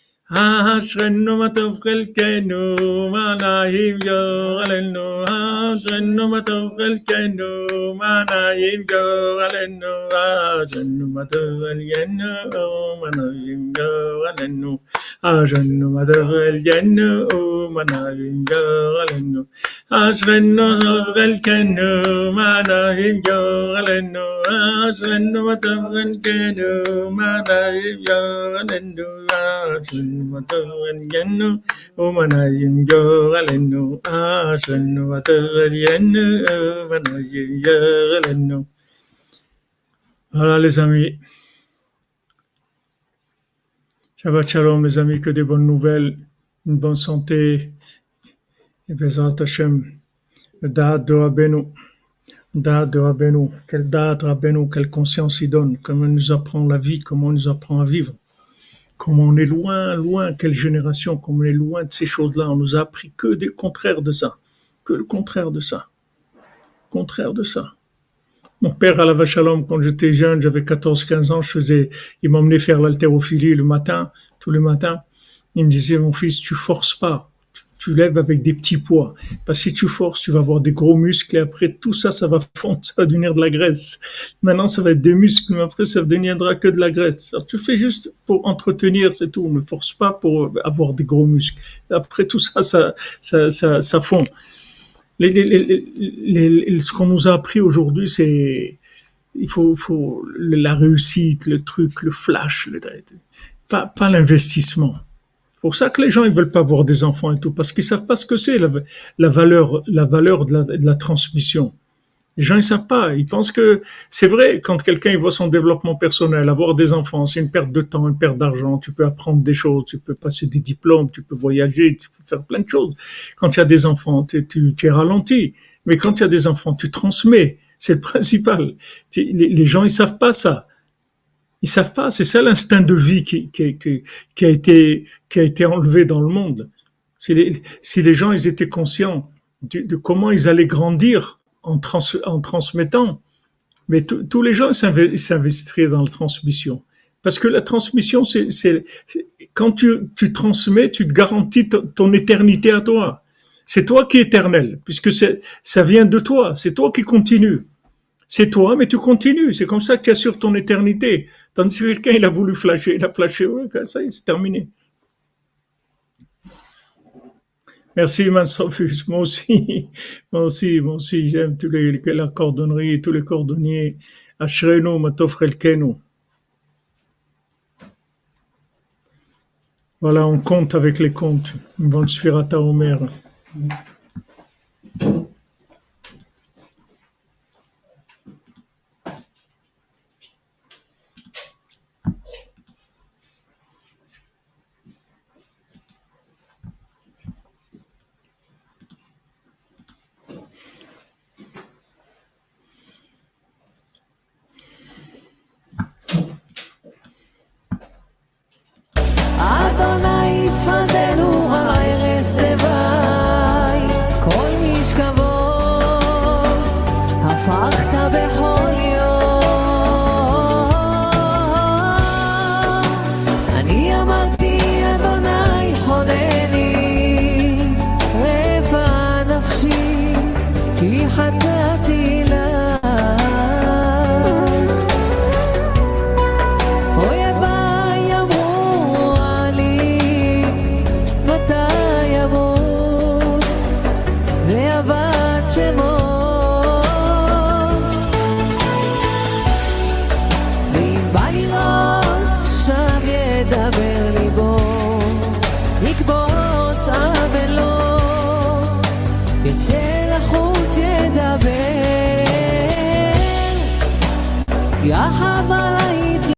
אשרנו מה טוב חלקנו, מה נעים גורלנו, אשרנו מה טוב חלקנו, מה נעים גורלנו, אשרנו מה טוב חלקנו, מה נעים גורלנו, אשרנו מה טוב חלקנו, מה נעים גורלנו, אשרנו מה טוב חלקנו, מה נעים גורלנו, אשרנו מה טוב חלקנו, מה נעים גורלנו, voilà les amis. Shabbat shalom mes amis, que des bonnes nouvelles, une bonne santé. Et Bezrat Hashem, Da'at de Rabbeinu. Da'at de Rabbeinu. Quelle Da'at Rabbeinu, quelle conscience il donne, comment il nous apprend la vie, comment il nous apprend à vivre. Comment on est loin, loin, quelle génération, comment on est loin de ces choses-là. On nous a appris que des contraires de ça. Que le contraire de ça. Contraire de ça. Mon père, à la vache à l'homme, quand j'étais jeune, j'avais 14-15 ans, je faisais, il m'emmenait faire l'haltérophilie le matin, tous les matins. Il me disait, mon fils, tu forces pas. Tu lèves avec des petits poids. Parce que si tu forces, tu vas avoir des gros muscles et après tout ça, ça va fondre, ça va devenir de la graisse. Maintenant, ça va être des muscles, mais après, ça ne deviendra que de la graisse. Tu fais juste pour entretenir, c'est tout. Ne force pas pour avoir des gros muscles. Après tout ça, ça, ça, ça, ça fond. Les, les, les, ce qu'on nous a appris aujourd'hui, c'est il faut, faut la réussite, le truc, le flash, le, pas, pas l'investissement. Pour ça que les gens ils veulent pas avoir des enfants et tout, parce qu'ils savent pas ce que c'est la, valeur, la valeur de la, transmission. Les gens ils savent pas. Ils pensent que c'est vrai quand quelqu'un voit son développement personnel, avoir des enfants, c'est une perte de temps, une perte d'argent. Tu peux apprendre des choses, tu peux passer des diplômes, tu peux voyager, tu peux faire plein de choses. Quand il y a des enfants, tu, tu, tu es ralenti. Mais quand il y a des enfants, tu transmets. C'est le principal. Les, gens, ils savent pas ça. Ils savent pas. C'est ça l'instinct de vie qui, qui, qui, a été, qui a été enlevé dans le monde. Si les, si les gens, ils étaient conscients de, comment ils allaient grandir en, trans, en transmettant, mais tous les gens s'investiraient dans la transmission. Parce que la transmission, c'est quand tu, tu transmets, tu te garantis ton éternité à toi. C'est toi qui es éternel, puisque ça vient de toi. C'est toi qui continue c'est toi, mais tu continues. C'est comme ça que tu assures ton éternité. Tandis que quelqu'un, il a voulu flasher, il a flashé, ça c'est terminé. Merci, Mansofus. Moi aussi, moi aussi, moi aussi, j'aime tous les, la cordonnerie, tous les cordonniers. Ashrenu, Matofrelkenu. Voilà, on compte avec les comptes. Bon, Sfirata Omer. אדוני שדנו עלי רס כל משכב